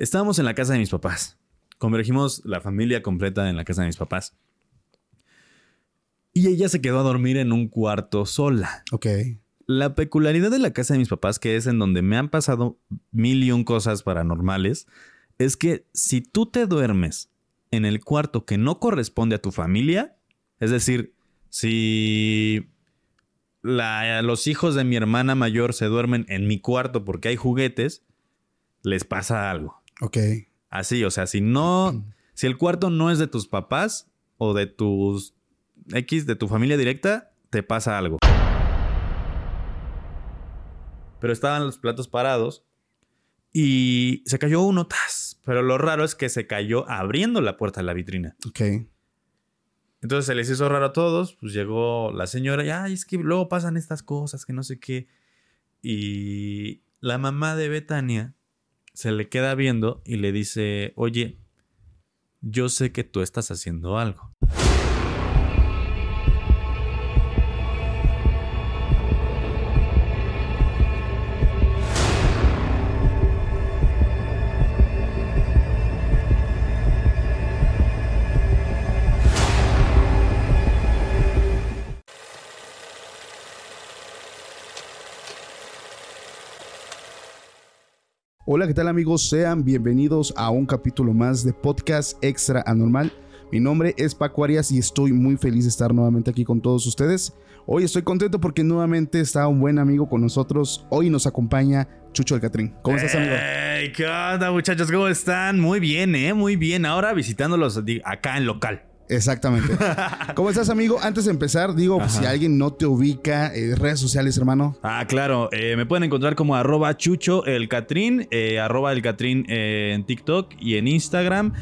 Estábamos en la casa de mis papás. Convergimos la familia completa en la casa de mis papás. Y ella se quedó a dormir en un cuarto sola. Ok. La peculiaridad de la casa de mis papás, que es en donde me han pasado mil y un cosas paranormales, es que si tú te duermes en el cuarto que no corresponde a tu familia, es decir, si la- los hijos de mi hermana mayor se duermen en mi cuarto porque hay juguetes, les pasa algo. Ok. Así, o sea, si no, si el cuarto no es de tus papás o de tus X, de tu familia directa, te pasa algo. Pero estaban los platos parados y se cayó uno, ¡tas! Pero lo raro es que se cayó abriendo la puerta de la vitrina. Ok. Entonces se les hizo raro a todos, pues llegó la señora y, ay, es que luego pasan estas cosas, que no sé qué. Y la mamá de Betania se le queda viendo y le dice, oye, yo sé que tú estás haciendo algo. Hola, ¿qué tal amigos? Sean bienvenidos a un capítulo más de Podcast Extra Anormal. Mi nombre es Paco Arias y estoy muy feliz de estar nuevamente aquí con todos ustedes. Hoy estoy contento porque nuevamente está un buen amigo con nosotros. Hoy nos acompaña Chucho el Catrín. ¿Cómo estás, amigo? Hey, ¿Qué onda, muchachos? ¿Cómo están? Muy bien, ¿eh? Muy bien. Ahora visitándolos acá en local. Exactamente. ¿Cómo estás, amigo? Antes de empezar, digo, pues, si alguien no te ubica, eh, redes sociales, hermano. Ah, claro. eh, me pueden encontrar como arroba chucho el catrín, eh, arroba el catrín eh, en TikTok y en Instagram.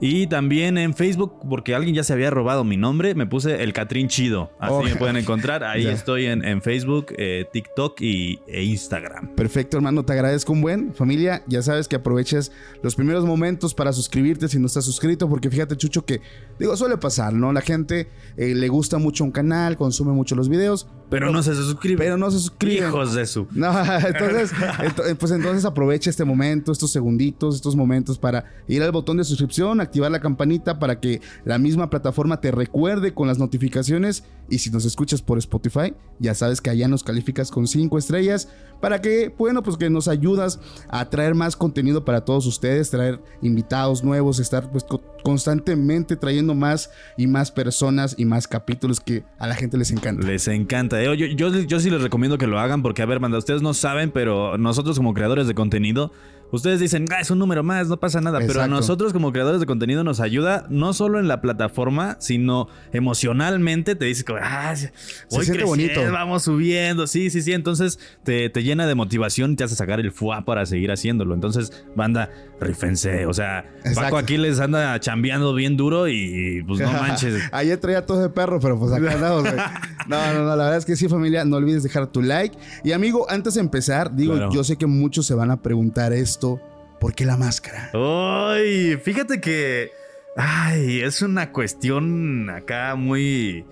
Y también en Facebook, porque alguien ya se había robado mi nombre, me puse el Catrín Chido. Así Oh, me pueden encontrar. Ahí estoy en, en Facebook, eh, TikTok y, e Instagram. Perfecto, hermano, te agradezco un buen. Familia, ya sabes que aproveches los primeros momentos para suscribirte si no estás suscrito, porque fíjate, Chucho, que digo, suele pasar, ¿no? La gente eh, le gusta mucho un canal, consume mucho los videos, Pero no se suscriben. pero no se suscriben. Hijos de su. No, entonces, ento- pues entonces aprovecha este momento, estos segunditos, estos momentos para ir al botón de suscripción, activar la campanita para que la misma plataforma te recuerde con las notificaciones. Y si nos escuchas por Spotify, ya sabes que allá nos calificas con 5 estrellas para que, bueno, pues que nos ayudas a traer más contenido para todos ustedes, traer invitados nuevos, estar pues co- constantemente trayendo más y más personas y más capítulos que a la gente les encanta. Les encanta. eh. Yo, yo, yo sí les recomiendo que lo hagan porque, a ver, manda, ustedes no saben, pero nosotros como creadores de contenido, ustedes dicen, ah, es un número más, no pasa nada. Pero a nosotros como creadores de contenido nos ayuda no solo en la plataforma, sino emocionalmente. Te dice, ah, Se voy creciendo, bonito. vamos subiendo. Sí, sí, sí. Entonces te, te llena de motivación y te hace sacar el fuá para seguir haciéndolo. Entonces, banda, rifense. O sea, Exacto. Paco aquí les anda chambeando bien duro y pues no manches. Ayer traía tos de perro, pero pues acá andamos, güey. No, no, no, la verdad es que sí, familia, no olvides dejar tu like. Y amigo, antes de empezar, digo, Claro. yo sé que muchos se van a preguntar esto, ¿por qué la máscara? Ay, fíjate que. Ay, es una cuestión acá muy.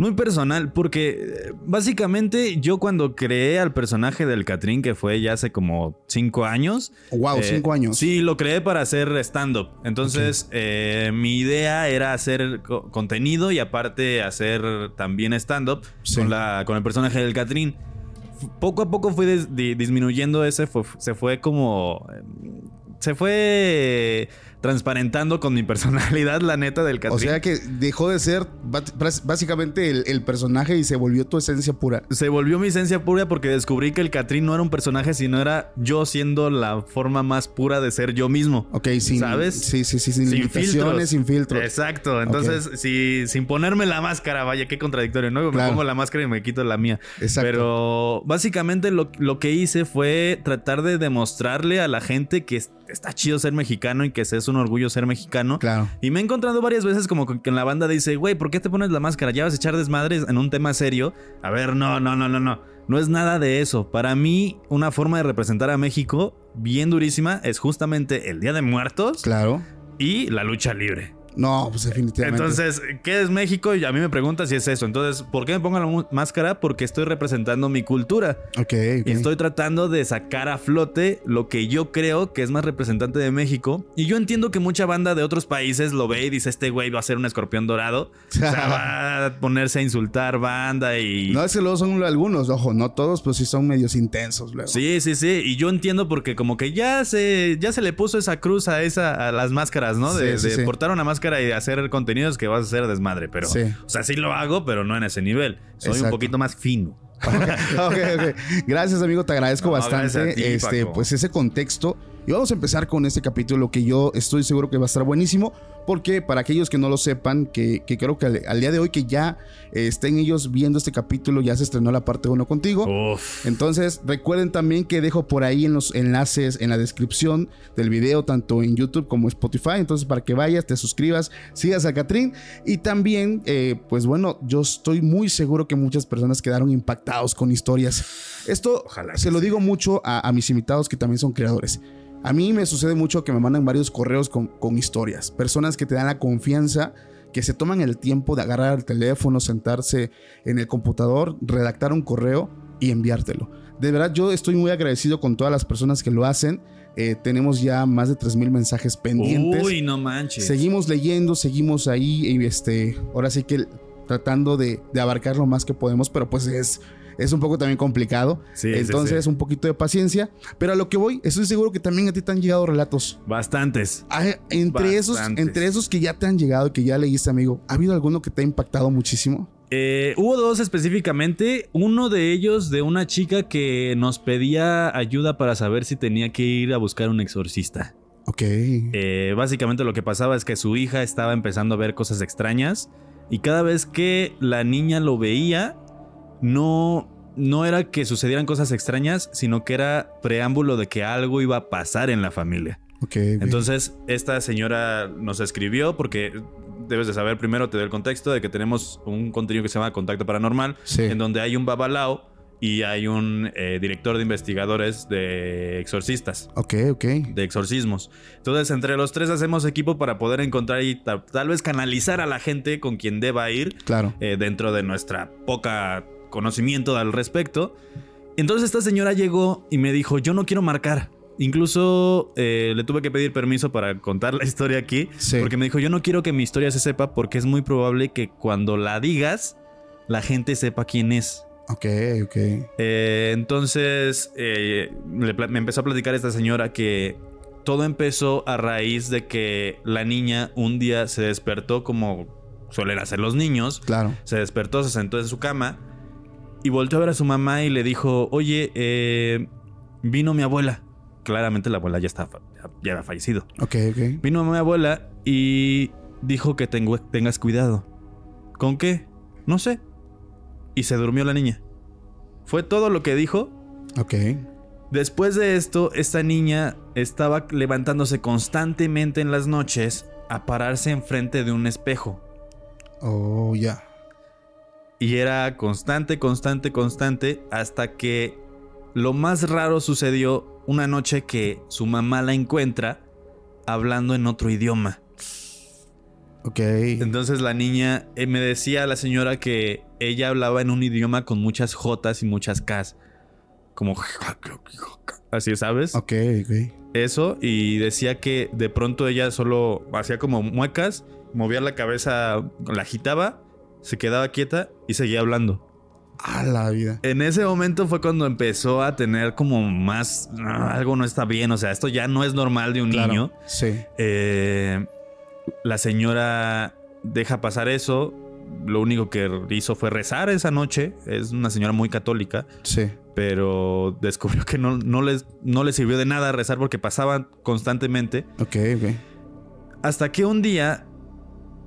Muy personal, porque eh, básicamente yo cuando creé al personaje del Catrín, que fue ya hace como cinco años. Wow, eh, cinco años. Sí, lo creé para hacer stand-up. Entonces, eh, mi idea era hacer co- contenido y aparte hacer también stand-up Sí. con, la- con el personaje del Catrín. Poco a poco di- disminuyendo ese, fue- se fue como... eh, Se fue transparentando con mi personalidad, la neta, del Catrín. O sea que dejó de ser básicamente el, el personaje y se volvió tu esencia pura. Se volvió mi esencia pura porque descubrí que el Catrín no era un personaje, sino era yo siendo la forma más pura de ser yo mismo. Ok, sin, ¿Sabes? Sí, sí, sí, sin, Sin filtros. sin filtros. Exacto. Entonces, si, sin ponerme la máscara, vaya, qué contradictorio, ¿no? Me Claro. pongo la máscara y me quito la mía. Exacto. Pero básicamente lo, lo que hice fue tratar de demostrarle a la gente que es- está chido ser mexicano y que es un orgullo ser mexicano. Claro. Y me he encontrado varias veces como que en la banda dice, güey, ¿por qué te pones la máscara? ¿Ya vas a echar desmadres en un tema serio? A ver, no, no, no, no, no. No es nada de eso. Para mí, una forma de representar a México bien durísima es justamente el Día de Muertos Claro. y la lucha libre. No, pues definitivamente. Entonces, ¿qué es México? Y a mí me pregunta si es eso. Entonces, ¿por qué me pongo la máscara? Porque estoy representando mi cultura. Ok, Y estoy tratando de sacar a flote lo que yo creo que es más representante de México. Y yo entiendo que mucha banda de otros países lo ve y dice, este güey va a ser un escorpión dorado. o sea, va a ponerse a insultar banda y... No, es que luego son algunos, ojo, no todos, pues sí son medios intensos luego. Sí, sí, sí. Y yo entiendo porque como que ya se, ya se le puso esa cruz a, esa, a las máscaras, ¿no? De, Sí, sí, de sí. portar una máscara y hacer contenidos que vas a hacer desmadre. Pero, Sí. o sea, sí lo hago, pero no en ese nivel. Soy un poquito más fino. ok, ok. Gracias, amigo. Te agradezco No, bastante ti, este, Paco. pues ese contexto. Y vamos a empezar con este capítulo que yo estoy seguro que va a estar buenísimo. Porque para aquellos que no lo sepan, que, que creo que al, al día de hoy que ya eh, estén ellos viendo este capítulo, ya se estrenó la parte 1 contigo. Uf. Entonces, recuerden también que dejo por ahí en los enlaces en la descripción del video, tanto en YouTube como Spotify. Entonces, para que vayas, te suscribas, sigas a Catrín. Y también, eh, pues bueno, yo estoy muy seguro que muchas personas quedaron impactados con historias. Esto Ojalá se lo digo mucho a, a mis invitados que también son creadores. A mí me sucede mucho que me mandan varios correos con, con historias. Personas que te dan la confianza, que se toman el tiempo de agarrar el teléfono, sentarse en el computador, redactar un correo y enviártelo. De verdad, yo estoy muy agradecido con todas las personas que lo hacen. Eh, tenemos ya más de 3.000 mensajes pendientes. Uy, no manches. Seguimos leyendo, seguimos ahí y este, ahora sí que tratando de, de abarcar lo más que podemos, pero pues es, es un poco también complicado. Sí, Entonces, sí. un poquito de paciencia. Pero a lo que voy, estoy seguro que también a ti te han llegado relatos. Bastantes. Ah, Entre esos, entre esos que ya te han llegado y que ya leíste, amigo, ¿ha habido alguno que te ha impactado muchísimo? Eh, hubo dos específicamente. Uno de ellos de una chica que nos pedía ayuda para saber si tenía que ir a buscar un exorcista. Ok. Eh, básicamente lo que pasaba es que su hija estaba empezando a ver cosas extrañas y cada vez que la niña lo veía, no, no era que sucedieran cosas extrañas, sino que era preámbulo de que algo iba a pasar en la familia. Entonces, esta señora nos escribió porque debes de saber primero, te doy el contexto de que tenemos un contenido que se llama Contacto Paranormal, Sí. en donde hay un babalao y hay un eh, director de investigadores de exorcistas Ok, ok. de exorcismos. Entonces, entre los tres hacemos equipo para poder encontrar y ta- tal vez canalizar a la gente con quien deba ir Claro. eh, dentro de nuestra poca conocimiento al respecto. Entonces esta señora llegó y me dijo, yo no quiero marcar. Incluso eh, le tuve que pedir permiso para contar la historia aquí, Sí. porque me dijo, yo no quiero que mi historia se sepa porque es muy probable que cuando la digas, la gente sepa quién es. Ok, ok. Eh, entonces eh, me empezó a platicar esta señora que todo empezó a raíz de que la niña un día se despertó como suelen hacer los niños. Claro. Se despertó, se sentó en su cama y volteó a ver a su mamá y le dijo, oye, eh, vino mi abuela. Claramente la abuela ya, está, ya había fallecido. Ok, ok. Vino mi abuela y dijo que tengo, tengas cuidado. ¿Con qué? No sé. Y se durmió la niña. Fue todo lo que dijo. Ok. Después de esto, esta niña estaba levantándose constantemente en las noches a pararse enfrente de un espejo. Oh, ya. Y era constante, constante, constante, hasta que lo más raro sucedió una noche que su mamá la encuentra hablando en otro idioma. Ok. Entonces la niña eh, me decía a la señora que ella hablaba en un idioma con muchas Jotas y muchas Ks. Como... Así, ¿sabes? Ok, ok. Eso. Y decía que de pronto ella solo hacía como muecas, movía la cabeza, la agitaba, se quedaba quieta y seguía hablando. A la vida. En ese momento fue cuando empezó a tener como más... "Ah, algo no está bien, o sea, esto ya no es normal de un Claro. niño. Sí. Eh, la señora deja pasar eso. Lo único que hizo fue rezar esa noche. Es una señora muy católica, Sí. pero descubrió que no, no, les, no le sirvió de nada rezar porque pasaban constantemente. Ok, ok. Hasta que un día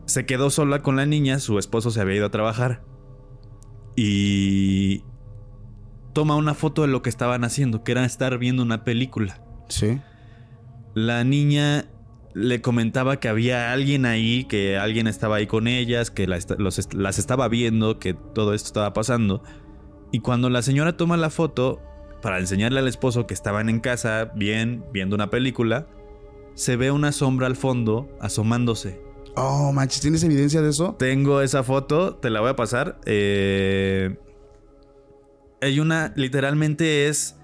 se quedó sola con la niña, su esposo se había ido a trabajar y toma una foto de lo que estaban haciendo, que era estar viendo una película. Sí. La niña le comentaba que había alguien ahí, que alguien estaba ahí con ellas, que la esta- los est- las estaba viendo, que todo esto estaba pasando. Y cuando la señora toma la foto para enseñarle al esposo que estaban en casa, bien, viendo una película, se ve una sombra al fondo asomándose. Oh, manches, ¿tienes evidencia de eso? Tengo esa foto, te la voy a pasar. Eh, hay una, literalmente es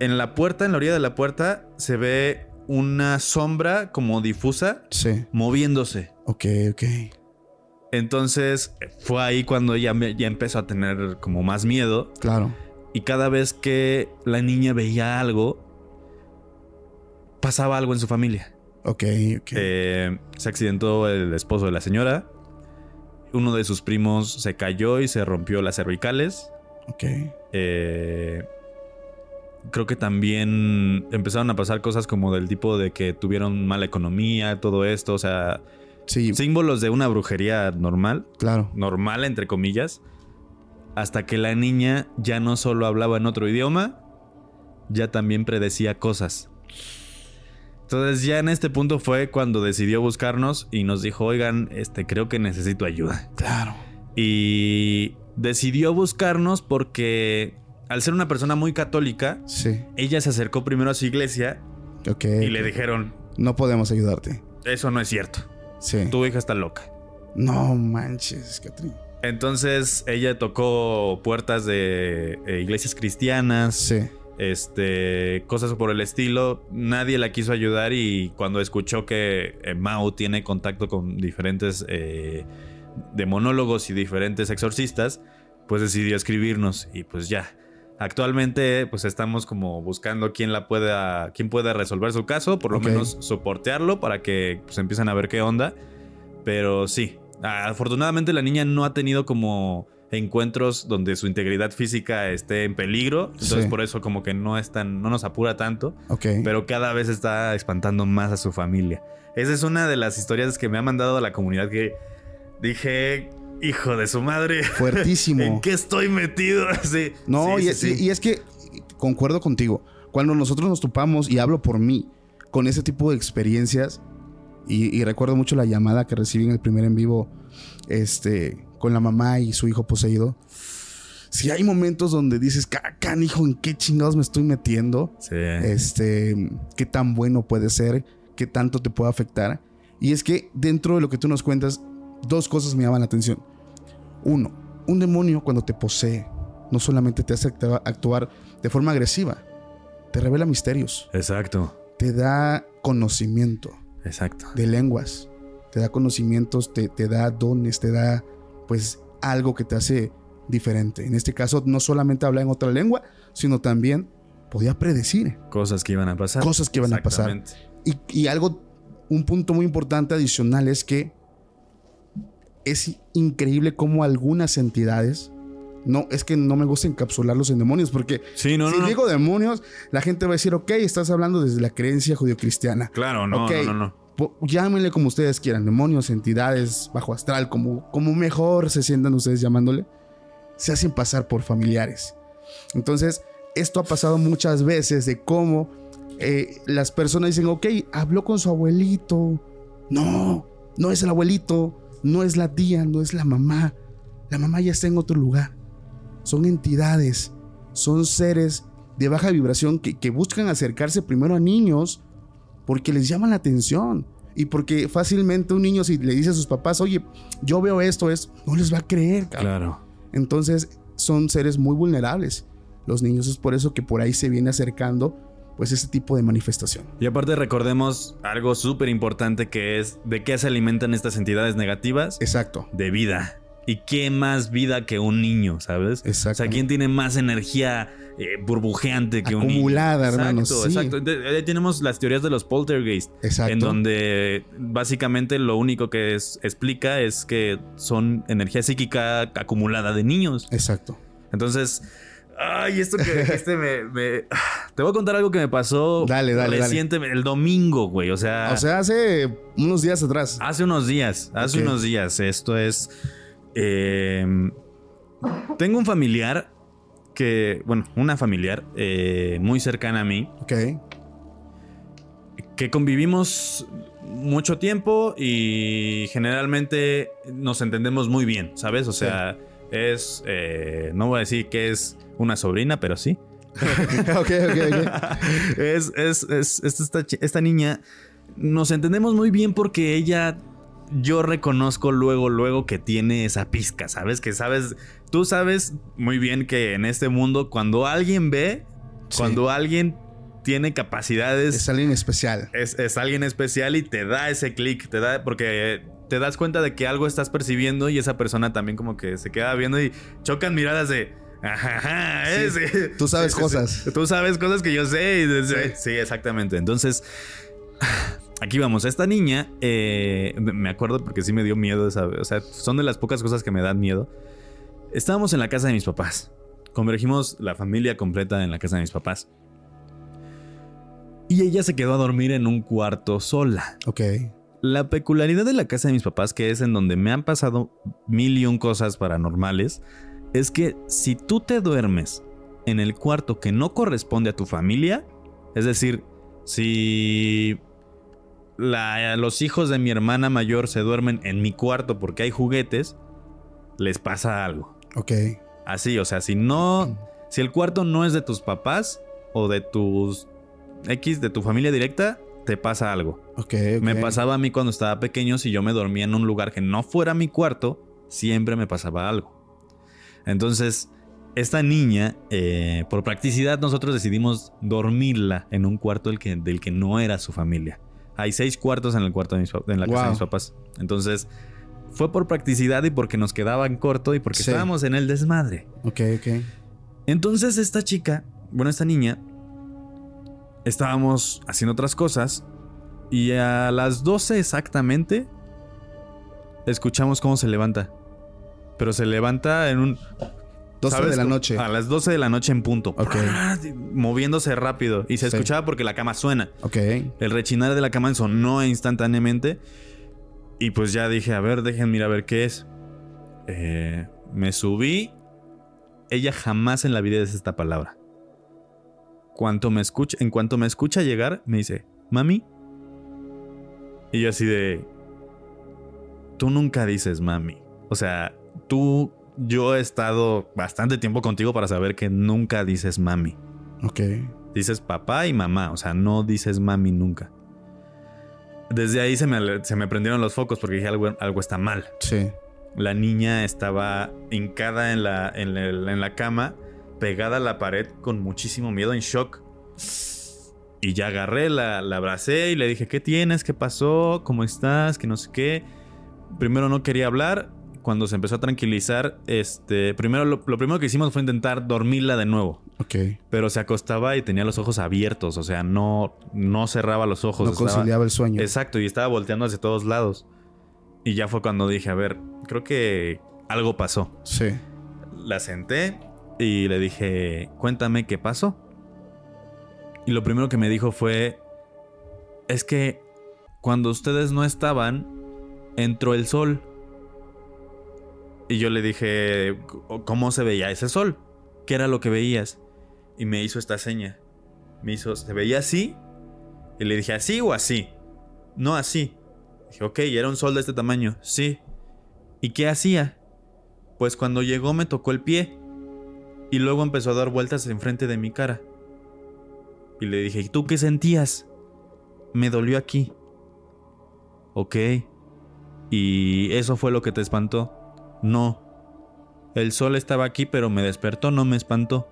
en la puerta, en la orilla de la puerta, se ve una sombra como difusa Sí. moviéndose. Ok, ok. Entonces fue ahí cuando ella me- ya empezó a tener como más miedo. Claro. Y cada vez que la niña veía algo, pasaba algo en su familia. Ok, ok. Eh, se accidentó el esposo de la señora. Uno de sus primos se cayó y se rompió las cervicales. ok. Eh, creo que también empezaron a pasar cosas como del tipo de que tuvieron mala economía, todo esto. O sea, Sí, símbolos de una brujería normal, claro. normal entre comillas. Hasta que la niña ya no solo hablaba en otro idioma, ya también predecía cosas. Entonces ya en este punto fue cuando decidió buscarnos y nos dijo, oigan, este creo que necesito ayuda. Claro. Y decidió buscarnos porque al ser una persona muy católica, Sí. ella se acercó primero a su iglesia y le dijeron, No podemos ayudarte. eso no es cierto, Sí. tu hija está loca. No manches, Catrín. Entonces ella tocó puertas de eh, iglesias cristianas, Sí. Este, cosas por el estilo. Nadie la quiso ayudar y cuando escuchó que eh, Mao tiene contacto con diferentes eh, demonólogos y diferentes exorcistas, pues decidió escribirnos y pues ya. Actualmente pues estamos como buscando quién la pueda, quién pueda resolver su caso, por lo menos soportearlo para que pues empiecen a ver qué onda. Pero sí, afortunadamente la niña no ha tenido como encuentros donde su integridad física esté en peligro, entonces Sí. por eso como que no es tan, no nos apura tanto, Ok. pero cada vez está espantando más a su familia. Esa es una de las historias que me ha mandado a la comunidad que dije, hijo de su madre, Fuertísimo. ¿en qué estoy metido? Sí, No, sí, y, sí, es- sí. y es que concuerdo contigo. Cuando nosotros nos topamos, y hablo por mí, con ese tipo de experiencias, y, y recuerdo mucho la llamada que recibí en el primer en vivo, este, con la mamá y su hijo poseído. Si hay momentos donde dices, cacan, hijo, ¿en qué chingados me estoy metiendo? Sí. Este, qué tan bueno puede ser, qué tanto te puede afectar. Y es que dentro de lo que tú nos cuentas, dos cosas me llaman la atención. Uno, un demonio cuando te posee, no solamente te hace actua- actuar de forma agresiva, te revela misterios, Exacto, te da conocimiento exacto. de lenguas, te da conocimientos, te, te da dones, te da pues algo que te hace diferente. En este caso, no solamente habla en otra lengua, sino también podía predecir Cosas que iban a pasar. cosas que iban a pasar. Y, y algo, un punto muy importante adicional es que es increíble cómo algunas entidades, no, es que no me gusta encapsularlos en demonios, porque Sí, no, si no, no. digo demonios, la gente va a decir, ok, estás hablando desde la creencia judio-cristiana. Claro, no, no, no, Llámenle como ustedes quieran, demonios, entidades, bajo astral, como, como mejor se sientan ustedes llamándole, se hacen pasar por familiares. Entonces, esto ha pasado muchas veces de cómo eh, las personas dicen, ok, habló con su abuelito. No, no es el abuelito, no es la tía, no es la mamá. La mamá ya está en otro lugar. Son entidades, son seres de baja vibración que, que buscan acercarse primero a niños porque les llama la atención. Y porque fácilmente un niño si le dice a sus papás, oye, yo veo esto, es, no les va a creer. cabrón. Claro. Entonces son seres muy vulnerables. Los niños es por eso que por ahí se viene acercando pues ese tipo de manifestación. Y aparte recordemos algo súper importante que es de qué se alimentan estas entidades negativas. Exacto. De vida. ¿Y qué más vida que un niño, sabes? Exacto. O sea, ¿quién tiene más energía eh, burbujeante que un? Acumulada, hermano, Exacto, sí. exacto. De- tenemos las teorías de los poltergeist. Exacto. En donde básicamente lo único que es- explica es que son energía psíquica acumulada de niños. Exacto. Entonces, ay, esto que dijiste me, me- Te voy a contar algo que me pasó Dale, dale, recientemente, el domingo, güey. O sea, O sea, hace unos días atrás. hace unos días, hace unos días. Esto es... eh, tengo un familiar que, bueno, una familiar eh, muy cercana a mí, Ok. que convivimos mucho tiempo y generalmente nos entendemos muy bien, ¿sabes? O sea, es, eh, no voy a decir que es una sobrina, pero sí. ok, ok, ok. es, es, es- es esta, chi- esta niña, nos entendemos muy bien porque ella yo reconozco luego, luego que tiene esa pizca, ¿sabes? Que sabes, tú sabes muy bien que en este mundo cuando alguien ve, cuando alguien tiene capacidades... Es alguien especial. Es, es alguien especial y te da ese clic, te da, porque te das cuenta de que algo estás percibiendo y esa persona también como que se queda viendo y chocan miradas de... Ajá, Tú sabes cosas. Tú sabes cosas que yo sé. sí. exactamente. Entonces, aquí vamos. Esta niña, eh, me acuerdo porque sí me dio miedo. O sea, son de las pocas cosas que me dan miedo. Estábamos en la casa de mis papás. Convergimos la familia completa en la casa de mis papás. Y ella se quedó a dormir en un cuarto sola. Ok. La peculiaridad de la casa de mis papás, que es en donde me han pasado mil y un cosas paranormales, es que si tú te duermes en el cuarto que no corresponde a tu familia, es decir, si los hijos de mi hermana mayor se duermen en mi cuarto porque hay juguetes, les pasa algo. Ok. Así, o sea, si no, si el cuarto no es de tus papás o de tus X, de tu familia directa, te pasa algo. Ok. Me pasaba a mí cuando estaba pequeño, si yo me dormía en un lugar que no fuera mi cuarto, siempre me pasaba algo. Entonces, esta niña, eh, por practicidad, nosotros decidimos dormirla en un cuarto del que, del que no era su familia. Hay seis cuartos en el cuarto de en la casa de mis papás. Entonces, fue por practicidad y porque nos quedaban corto y porque estábamos en el desmadre. Ok, ok. Entonces, esta chica, bueno, esta niña, estábamos haciendo otras cosas y a las 12 exactamente escuchamos cómo se levanta. Pero se levanta en un 12 de la noche. A las 12 de la noche en punto. Ok. Moviéndose rápido. Y se escuchaba porque la cama suena. Ok. El rechinar de la cama sonó instantáneamente. Y pues ya dije, a ver, déjenme ir a ver qué es. Eh, me subí. Ella jamás en la vida dice esta palabra. Cuanto me escucha, en cuanto me escucha llegar, me dice, mami. Y yo así de... Tú nunca dices mami. O sea, tú yo he estado bastante tiempo contigo para saber que nunca dices mami. Ok. Dices papá y mamá, o sea, no dices mami nunca. Desde ahí se me, se me prendieron los focos porque dije algo, algo está mal. Sí. La niña estaba hincada en la, en, la cama, pegada a la pared con muchísimo miedo, en shock. Y ya agarré, la, la abracé y le dije, ¿qué tienes? ¿Qué pasó? ¿Cómo estás? Que no sé qué. Primero no quería hablar, cuando se empezó a tranquilizar, este, primero lo, primero que hicimos fue intentar dormirla de nuevo. Ok. Pero se acostaba y tenía los ojos abiertos, o sea, no, no cerraba los ojos. No conciliaba el sueño. Exacto, y estaba volteando hacia todos lados. Y ya fue cuando dije, a ver, creo que algo pasó. Sí. La senté y le dije, cuéntame qué pasó. Y lo primero que me dijo fue, es que cuando ustedes no estaban, entró el sol y yo le dije, ¿cómo se veía ese sol? ¿Qué era lo que veías? Y me hizo esta seña. Me hizo, ¿se veía así? Y le dije, ¿así o así? No así. Dije, ok, era un sol de este tamaño. Sí. ¿Y qué hacía? Pues cuando llegó me tocó el pie. Y luego empezó a dar vueltas enfrente de mi cara. Y le dije, ¿y tú qué sentías? Me dolió aquí. Ok. ¿Y eso fue lo que te espantó? No. El sol estaba aquí, pero me despertó, no me espantó.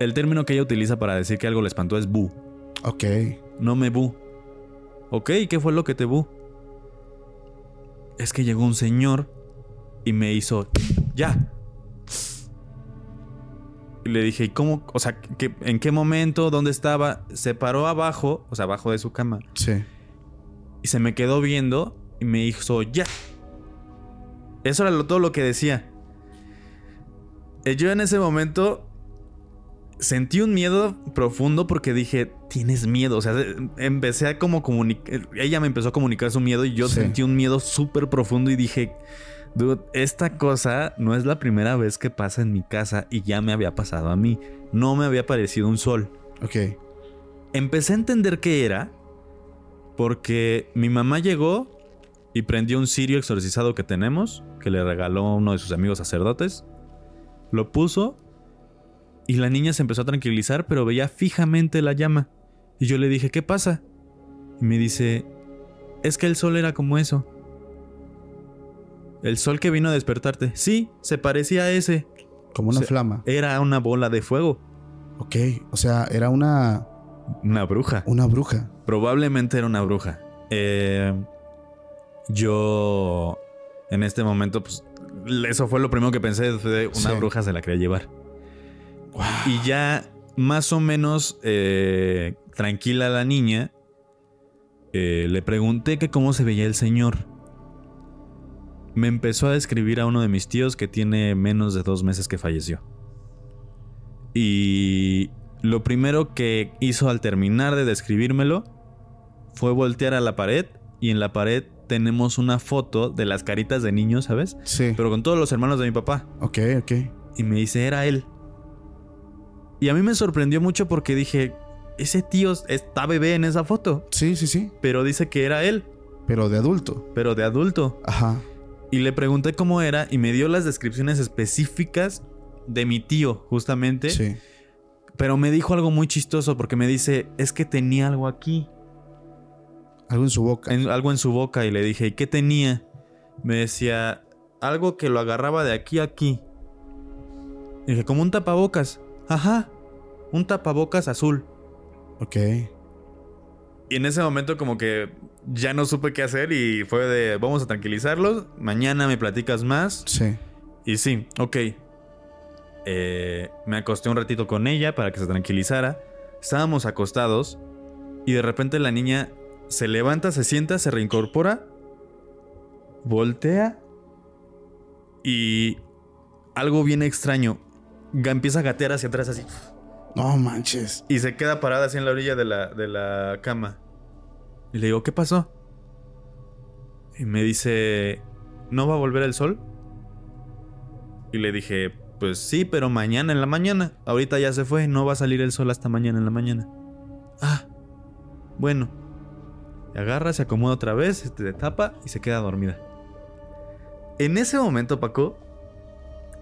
El término que ella utiliza para decir que algo le espantó es bu. Ok. No me bu. Ok, ¿qué fue lo que te bu? Es que llegó un señor y me hizo. ¡Ya! Y le dije, ¿y cómo? O sea, ¿en qué momento? ¿Dónde estaba? Se paró abajo, o sea, abajo de su cama. Sí. Y se me quedó viendo y me hizo, ¡ya! Eso era todo lo que decía. Eh, yo en ese momento sentí un miedo profundo porque dije, tienes miedo. O sea, empecé a como comunicar. Ella me empezó a comunicar su miedo y yo sentí un miedo súper profundo y dije, dude, esta cosa no es la primera vez que pasa en mi casa y ya me había pasado a mí. No me había parecido un sol. Ok. Empecé a entender qué era porque mi mamá llegó y prendió un cirio exorcizado que tenemos que le regaló uno de sus amigos sacerdotes. Lo puso y la niña se empezó a tranquilizar, pero veía fijamente la llama. Y yo le dije, ¿qué pasa? Y me dice, es que el sol era como eso. El sol que vino a despertarte. Sí, se parecía a ese. Como una O sea, flama. Era una bola de fuego. Ok. O sea, era una, Una bruja. una bruja. Probablemente era una bruja. Eh, yo, en este momento, pues, eso fue lo primero que pensé. De una Sí. bruja se la quería llevar. Wow. Y ya más o menos eh, tranquila la niña, eh, le pregunté que cómo se veía el señor. Me empezó a describir a uno de mis tíos que tiene menos de dos meses que falleció. Y lo primero que hizo al terminar de describírmelo fue voltear a la pared y en la pared tenemos una foto de las caritas de niños, ¿sabes? Sí. Pero con todos los hermanos de mi papá. Ok, ok. Y me dice, era él. Y a mí me sorprendió mucho porque dije, ese tío está bebé en esa foto. Sí, sí, sí. Pero dice que era él, Pero de adulto. pero de adulto. Ajá. Y le pregunté cómo era y me dio las descripciones específicas de mi tío, justamente. Sí. Pero me dijo algo muy chistoso porque me dice, es que tenía algo aquí, Algo en su boca. en- algo en su boca. Y le dije, ¿y qué tenía? Me decía, algo que lo agarraba de aquí a aquí. Y dije, como un tapabocas. Ajá, un tapabocas azul. Ok. Y en ese momento como que ya no supe qué hacer y fue de, vamos a tranquilizarlos, mañana me platicas más. Sí. Y sí, ok. Eh, me acosté un ratito con ella para que se tranquilizara. Estábamos acostados y de repente la niña se levanta, se sienta, se reincorpora, voltea y algo bien extraño. Empieza a gatear hacia atrás así No manches. y se queda parada así en la orilla de la, de la cama. Y le digo, ¿qué pasó? Y me dice, ¿no va a volver el sol? Y le dije, pues sí, pero mañana en la mañana. Ahorita ya se fue, no va a salir el sol hasta mañana en la mañana. Ah, bueno. Y agarra, se acomoda otra vez, se tapa y se queda dormida. En ese momento, Paco,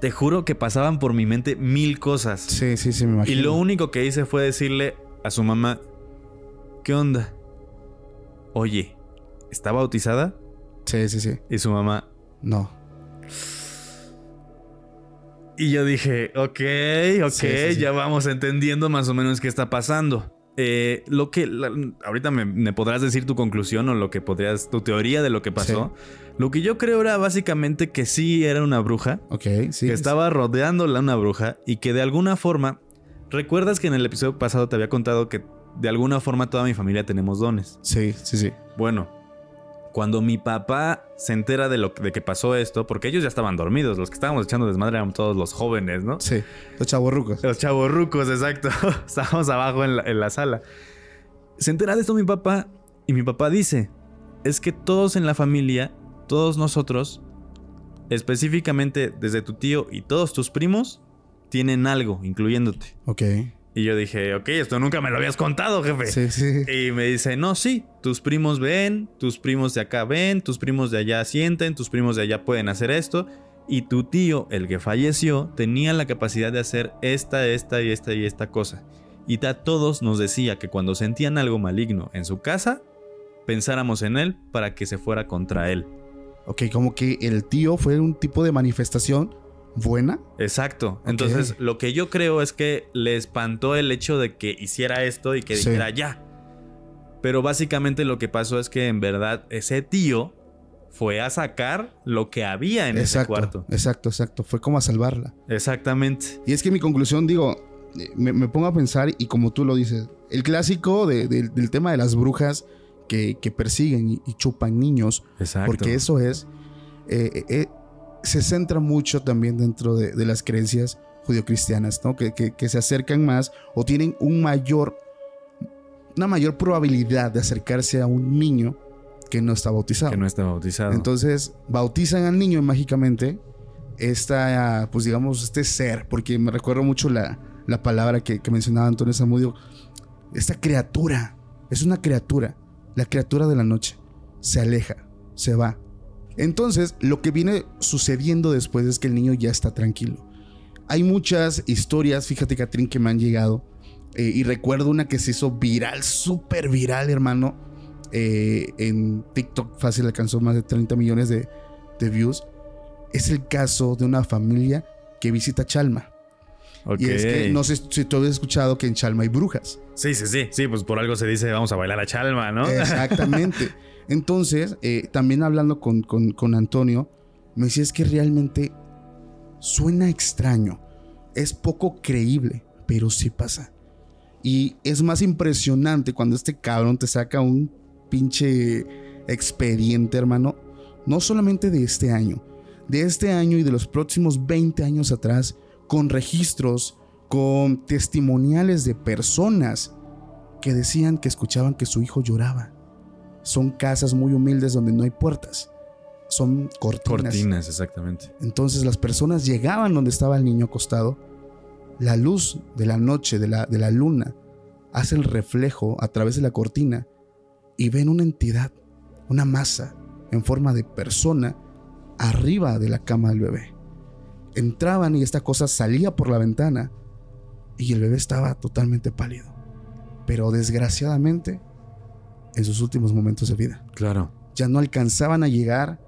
te juro que pasaban por mi mente mil cosas. Sí, sí, sí, me Y imagino. lo único que hice fue decirle a su mamá, ¿qué onda? Oye, ¿está bautizada? Sí, sí, sí. Y su mamá, No. y yo dije, ok, ok, Sí, sí, sí. ya vamos entendiendo más o menos qué está pasando. Eh, lo que la- ahorita me, me podrás decir tu conclusión o lo que podrías, tu teoría de lo que pasó. Lo que yo creo era básicamente que sí era una bruja, Ok, sí. que estaba rodeándola una bruja y que de alguna forma, ¿recuerdas que en el episodio pasado te había contado que de alguna forma toda mi familia tenemos dones? Sí, sí, sí. Bueno, cuando mi papá se entera de lo de que pasó esto, porque ellos ya estaban dormidos, los que estábamos echando desmadre eran todos los jóvenes, ¿no? Sí. Los chavorrucos. Los chavos rucos, exacto. Estábamos abajo en la, en la sala. Se entera de esto mi papá y mi papá dice, es que todos en la familia, todos nosotros, específicamente desde tu tío y todos tus primos, tienen algo, incluyéndote. Ok. Y yo dije, ok, esto nunca me lo habías contado, jefe. Sí, sí. Y me dice, no, sí, tus primos ven, tus primos de acá ven, tus primos de allá sienten, tus primos de allá pueden hacer esto. Y tu tío, el que falleció, tenía la capacidad de hacer esta, esta y esta y esta cosa. Y a todos nos decía que cuando sentían algo maligno en su casa, pensáramos en él para que se fuera contra él. Ok, como que el tío fue un tipo de manifestación buena. Exacto. Entonces, lo que yo creo es que le espantó el hecho de que hiciera esto y que Sí. dijera ya. Pero básicamente lo que pasó es que en verdad ese tío fue a sacar lo que había en ese exacto, cuarto. exacto, exacto. Fue como a salvarla. Exactamente. Y es que mi conclusión, digo, eh, me, me pongo a pensar y como tú lo dices, el clásico de- de- del tema de las brujas que, que persiguen y, y chupan niños, Exacto. porque eso es, eh, eh, se centra mucho también dentro de, de las creencias judio-cristianas, ¿no? Que, que- que se acercan más o tienen un mayor, una mayor probabilidad de acercarse a un niño que no está bautizado. que no está bautizado. Entonces, bautizan al niño mágicamente. Esta, pues digamos, este ser, porque me recuerdo mucho la, la palabra que, que mencionaba Antonio Zamudio. Esta criatura, es una criatura, la criatura de la noche. Se aleja, se va. Entonces, lo que viene sucediendo después es que el niño ya está tranquilo. Hay muchas historias, fíjate, Catrín, que me han llegado. eh, y recuerdo una que se hizo viral, súper viral, hermano. eh, en TikTok fácil alcanzó más de 30 millones de, de views. es el caso de una familia que visita Chalma. Y es que no sé si tú habías escuchado que en Chalma hay brujas. Sí, sí, sí. Sí, pues por algo se dice vamos a bailar a Chalma, ¿no? Exactamente. Entonces, eh, también hablando con, con Antonio, me decía es que realmente suena extraño. Es poco creíble, pero sí pasa. Y es más impresionante cuando este cabrón te saca un pinche expediente, hermano. No solamente de este año, de este año y de los próximos 20 años atrás, con registros, con testimoniales de personas que decían que escuchaban que su hijo lloraba. Son casas muy humildes donde no hay puertas. Son cortinas. Cortinas, exactamente. Entonces las personas llegaban donde estaba el niño acostado. La luz de la noche, de la, de la luna, hace el reflejo a través de la cortina y ven una entidad, una masa en forma de persona arriba de la cama del bebé. Entraban y esta cosa salía por la ventana y el bebé estaba totalmente pálido. Pero desgraciadamente, en sus últimos momentos de vida. Claro. Ya no alcanzaban a llegar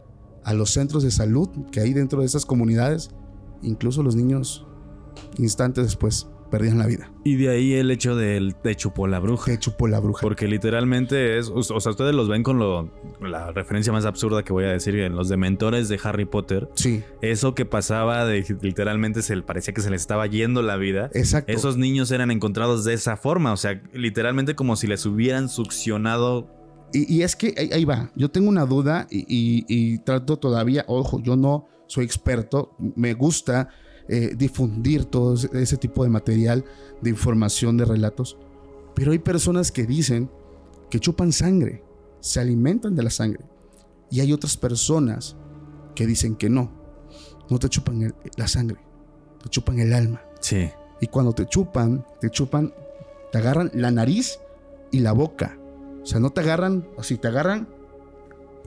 a los centros de salud que hay dentro de esas comunidades. Incluso los niños, instantes después, perdían la vida. Y de ahí el hecho del te chupó la bruja. Te chupó la bruja. Porque literalmente es, o, sea, ustedes los ven con lo, la referencia más absurda que voy a decir en los dementores de Harry Potter. Sí. Eso que pasaba de literalmente se parecía que se les estaba yendo la vida. Exacto. Esos niños eran encontrados de esa forma, o sea, literalmente como si les hubieran succionado y, es que ahí, va, yo tengo una duda y, y, trato todavía, ojo, yo no soy experto, me gusta eh, difundir todo ese tipo de material, de información, de relatos. Pero hay personas que dicen que chupan sangre, se alimentan de la sangre. Y hay otras personas que dicen que no, no te chupan la sangre, te chupan el alma. Sí. Y cuando te chupan, te chupan, te agarran la nariz y la boca. O sea, no te agarran, así te agarran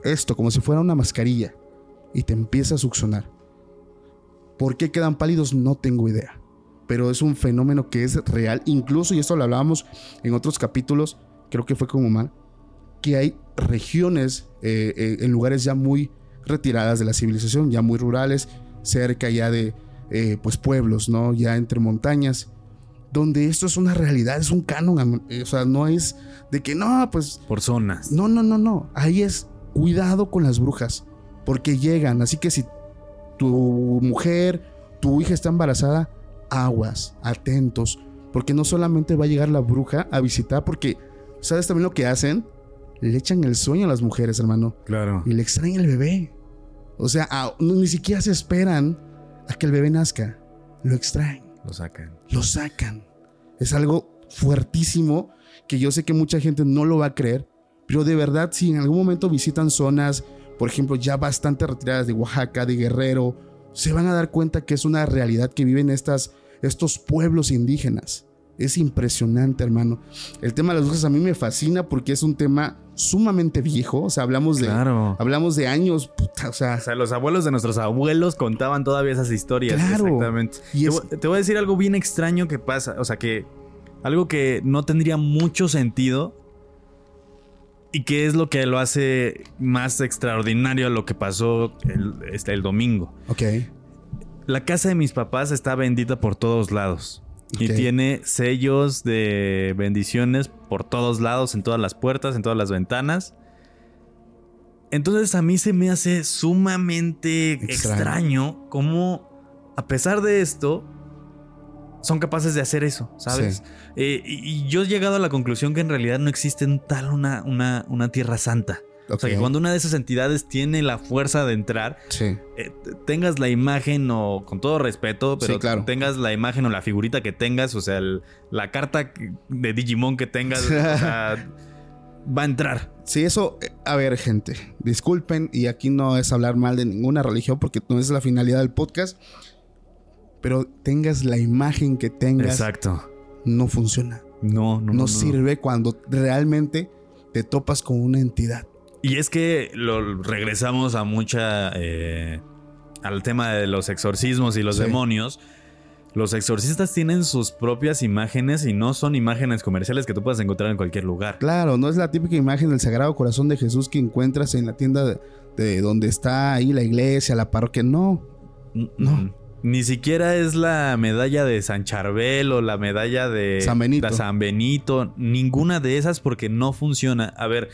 esto como si fuera una mascarilla y te empieza a succionar. ¿Por qué quedan pálidos? No tengo idea. Pero es un fenómeno que es real. Incluso, y esto lo hablábamos en otros capítulos, creo que fue como mal, que hay regiones eh, eh, en lugares ya muy retiradas de la civilización, ya muy rurales, cerca ya de eh, pues pueblos, ¿no? Ya entre montañas, donde esto es una realidad, es un canon, o sea, no es de que no, pues... Por zonas. No, no, no, no. Ahí es cuidado con las brujas, porque llegan, así que si tu mujer, tu hija está embarazada, aguas, atentos, porque no solamente va a llegar la bruja a visitar, porque ¿sabes también lo que hacen? Le echan el sueño a las mujeres, hermano. Claro. Y le extraen el bebé. O sea, ni siquiera se esperan a que el bebé nazca. Lo extraen. Lo sacan. Lo sacan. Es algo fuertísimo que yo sé que mucha gente no lo va a creer, pero de verdad, si en algún momento visitan zonas por ejemplo, ya bastante retiradas de Oaxaca, de Guerrero, se van a dar cuenta que es una realidad que viven estas, estos pueblos indígenas. Es impresionante, hermano. El tema de las brujas a mí me fascina porque es un tema sumamente viejo. O sea, hablamos de, hablamos de años. o, sea, los abuelos de nuestros abuelos contaban todavía esas historias. Claro. Exactamente. Y te voy a decir algo bien extraño que pasa. O sea, que algo que no tendría mucho sentido ¿Y qué es lo que lo hace más extraordinario a lo que pasó el, este, el domingo? Ok. La casa de mis papás está bendita por todos lados. Y tiene sellos de bendiciones por todos lados, en todas las puertas, en todas las ventanas. Entonces a mí se me hace sumamente extraño, cómo, a pesar de esto, son capaces de hacer eso, ¿sabes? Eh, y, yo he llegado a la conclusión que en realidad no existe tal una, una, una tierra santa. O sea, que cuando una de esas entidades tiene la fuerza de entrar, eh, tengas la imagen o, con todo respeto, pero tengas la imagen o la figurita que tengas, o sea, la carta de Digimon que tengas, va a entrar. Sí, eso, eh, a ver, gente, disculpen, y aquí no es hablar mal de ninguna religión porque no es la finalidad del podcast pero tengas la imagen que tengas. Exacto. No funciona. No, no, no. No sirve cuando realmente te topas con una entidad. Y es que lo regresamos a mucha. Eh, al tema de los exorcismos y los demonios. Los exorcistas tienen sus propias imágenes y no son imágenes comerciales que tú puedas encontrar en cualquier lugar. Claro, no es la típica imagen del Sagrado Corazón de Jesús que encuentras en la tienda de, de donde está ahí la iglesia, la parroquia. No, no. Ni siquiera es la medalla de San Charbel o la medalla de San Benito. de San Benito. Ninguna de esas porque no funciona. A ver,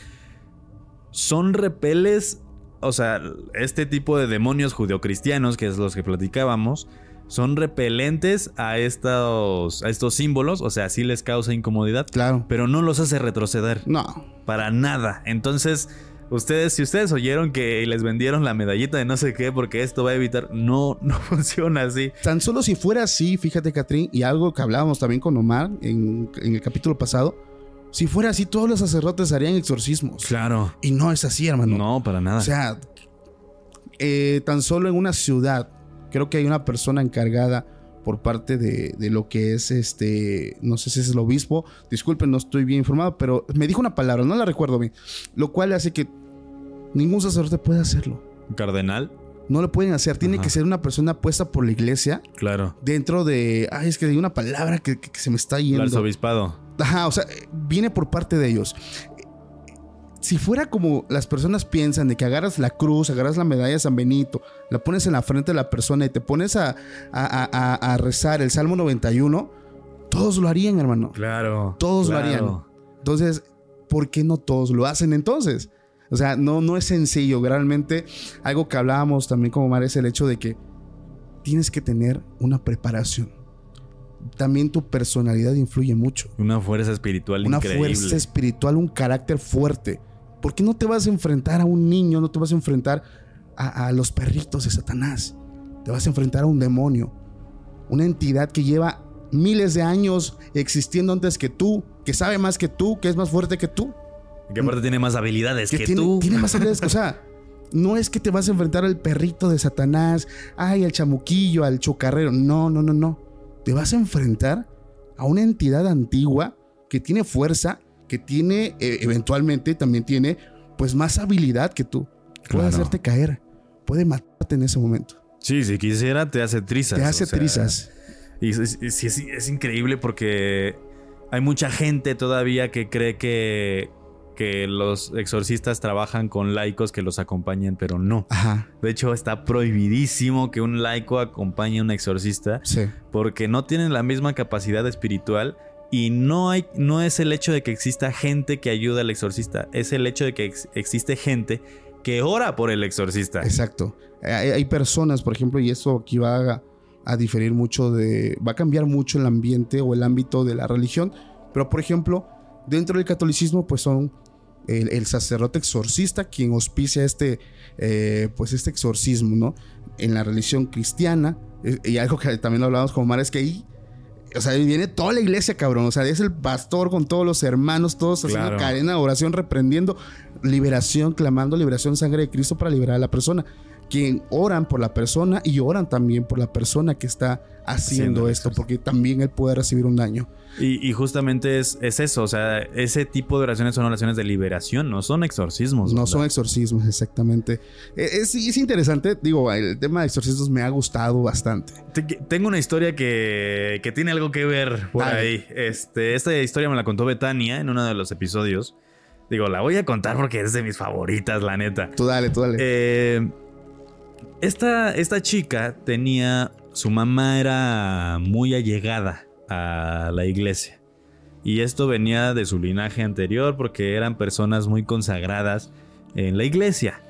son repeles. O sea, este tipo de demonios judeocristianos, que es los que platicábamos, son repelentes a estos, a estos símbolos. O sea, sí les causa incomodidad, claro. pero no los hace retroceder. No. Para nada. Entonces, ustedes, si ustedes oyeron que les vendieron la medallita de no sé qué, porque esto va a evitar, no, no funciona así. Tan solo si fuera así, fíjate, Catrín, y algo que hablábamos también con Omar en, en el capítulo pasado, si fuera así, todos los sacerdotes harían exorcismos. Claro. Y no es así, hermano. No, para nada. O sea, eh, tan solo en una ciudad, creo que hay una persona encargada por parte de, de, lo que es este, no sé si es el obispo, disculpen, no estoy bien informado, pero me dijo una palabra, no la recuerdo bien, lo cual hace que ningún sacerdote puede hacerlo. ¿Cardenal? No lo pueden hacer, tiene Ajá. que ser una persona puesta por la iglesia. Claro. Dentro de, ay, es que hay una palabra que, que, que se me está yendo. El arzobispado. Ajá, o sea, viene por parte de ellos si fuera como las personas piensan de que agarras la cruz, agarras la medalla de San Benito, la pones en la frente de la persona y te pones a, a, a, a rezar el Salmo 91, todos lo harían, hermano. Claro. Todos claro. lo harían. Entonces, ¿por qué no todos lo hacen entonces? O sea, no, no es sencillo. Realmente, algo que hablábamos también como Mar es el hecho de que tienes que tener una preparación. También tu personalidad influye mucho. Una fuerza espiritual una increíble. Una fuerza espiritual, un carácter fuerte. ¿Por qué no te vas a enfrentar a un niño? No te vas a enfrentar a, a, los perritos de Satanás. Te vas a enfrentar a un demonio. Una entidad que lleva miles de años existiendo antes que tú, que sabe más que tú, que es más fuerte que tú. Que aparte tiene más habilidades que, que tiene, tú. Tiene más habilidades que, o sea, no es que te vas a enfrentar al perrito de Satanás, ay, al chamuquillo, al chocarrero. No, no, no, no. Te vas a enfrentar a una entidad antigua que tiene fuerza, que tiene, eh, eventualmente también tiene, pues más habilidad que tú. Puede Claro. hacerte caer, puede matarte en ese momento. Sí, si quisiera, te hace trizas. Te hace sea, trizas. Y es, es- es- es- es increíble porque hay mucha gente todavía que cree que, que los exorcistas trabajan con laicos que los acompañen, pero no. Ajá, De hecho, está prohibidísimo que un laico acompañe a un exorcista sí. porque no tienen la misma capacidad espiritual y no hay no es el hecho de que exista gente que ayude al exorcista, es el hecho de que ex- existe gente que ora por el exorcista. Exacto. Hay, personas, por ejemplo, y eso aquí va a, diferir mucho de. va a cambiar mucho el ambiente o el ámbito de la religión. Pero, por ejemplo, dentro del catolicismo, pues son el, el sacerdote exorcista quien auspicia este, eh, pues este exorcismo, ¿no? En la religión cristiana. eh, Y algo que también lo hablábamos con Mar es que ahí. O sea, viene toda la iglesia, cabrón. O sea, es el pastor con todos los hermanos, todos haciendo Claro. cadena de oración, reprendiendo liberación, clamando liberación, sangre de Cristo para liberar a la persona. Quien oran por la persona y oran también por la persona que está haciendo Haciendo esto, porque también él puede recibir un daño. Y, y justamente es, es eso, o sea, ese tipo de oraciones son oraciones de liberación, no son exorcismos. No ¿verdad? son exorcismos, exactamente. Eh, Es, es interesante, digo, el tema de exorcismos me ha gustado bastante. Te- Tengo una historia que, que tiene algo que ver por Dale. ahí. Este, esta historia me la contó Betania en uno de los episodios. Digo, la voy a contar porque es de mis favoritas, la neta. Tú dale, tú dale. Eh, esta, esta chica tenía. Su mamá era muy allegada a la iglesia. Y esto venía de su linaje anterior porque eran personas muy consagradas en la iglesia.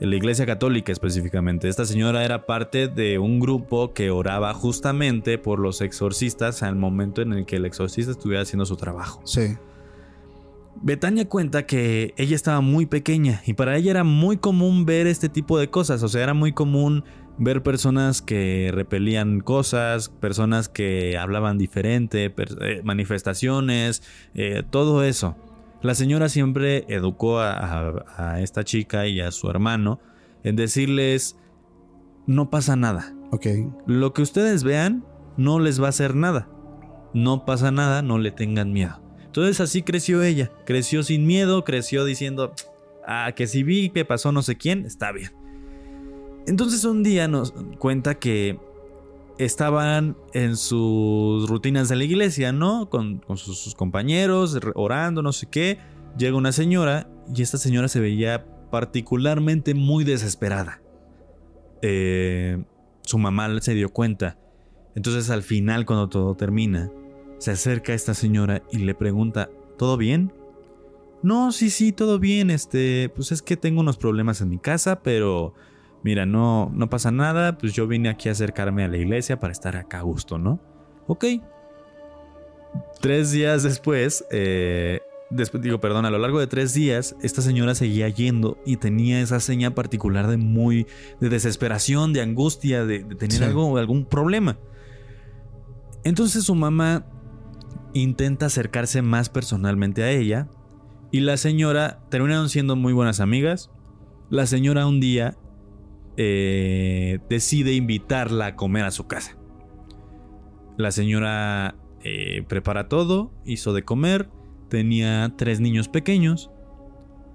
En la iglesia católica específicamente. Esta señora era parte de un grupo que oraba justamente por los exorcistas al momento en el que el exorcista estuviera haciendo su trabajo. sí. Betania cuenta que ella estaba muy pequeña y para ella era muy común ver este tipo de cosas, o sea, era muy común ver personas que repelían cosas, personas que hablaban diferente, eh, manifestaciones, eh, todo eso. La señora siempre educó a, a- a esta chica y a su hermano en decirles, no pasa nada, lo que ustedes vean no les va a hacer nada. No pasa nada, no le tengan miedo. Entonces así creció ella. Creció sin miedo, creció diciendo, ah, que si vi que pasó no sé quién, está bien. Entonces un día nos cuenta que estaban en sus rutinas de la iglesia, ¿no? Con, sus, compañeros, orando, no sé qué. Llega una señora y esta señora se veía particularmente muy desesperada. Eh, su mamá se dio cuenta. Entonces al final, cuando todo termina, se acerca a esta señora y le pregunta, ¿todo bien? No, sí, sí, todo bien. Este, pues es que tengo unos problemas en mi casa, pero mira, no, no pasa nada. Pues yo vine aquí a acercarme a la iglesia para estar acá a gusto, ¿no? Ok. Tres días después, eh, después digo, perdón, a lo largo de tres días, esta señora seguía yendo y tenía esa seña particular de muy, de desesperación, de angustia, de, de tener Sí. algo, algún problema. Entonces su mamá intenta acercarse más personalmente a ella y la señora terminaron siendo muy buenas amigas. La señora un día eh, decide invitarla a comer a su casa. La señora eh, prepara todo, hizo de comer, tenía tres niños pequeños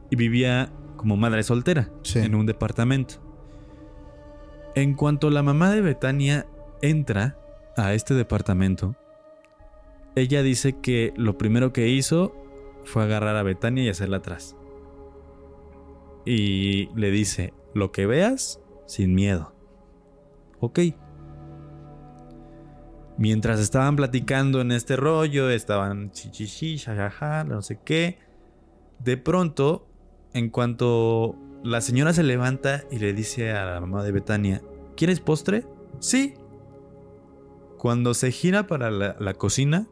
y vivía como madre soltera Sí. en un departamento. En cuanto la mamá de Betania entra a este departamento, ella dice que lo primero que hizo fue agarrar a Betania y hacerla atrás. Y le dice, lo que veas, sin miedo. Ok. Mientras estaban platicando en este rollo, estaban chichichi, jajaja, no sé qué. De pronto, en cuanto la señora se levanta y le dice a la mamá de Betania, ¿quieres postre? Sí. Cuando se gira para la, la cocina,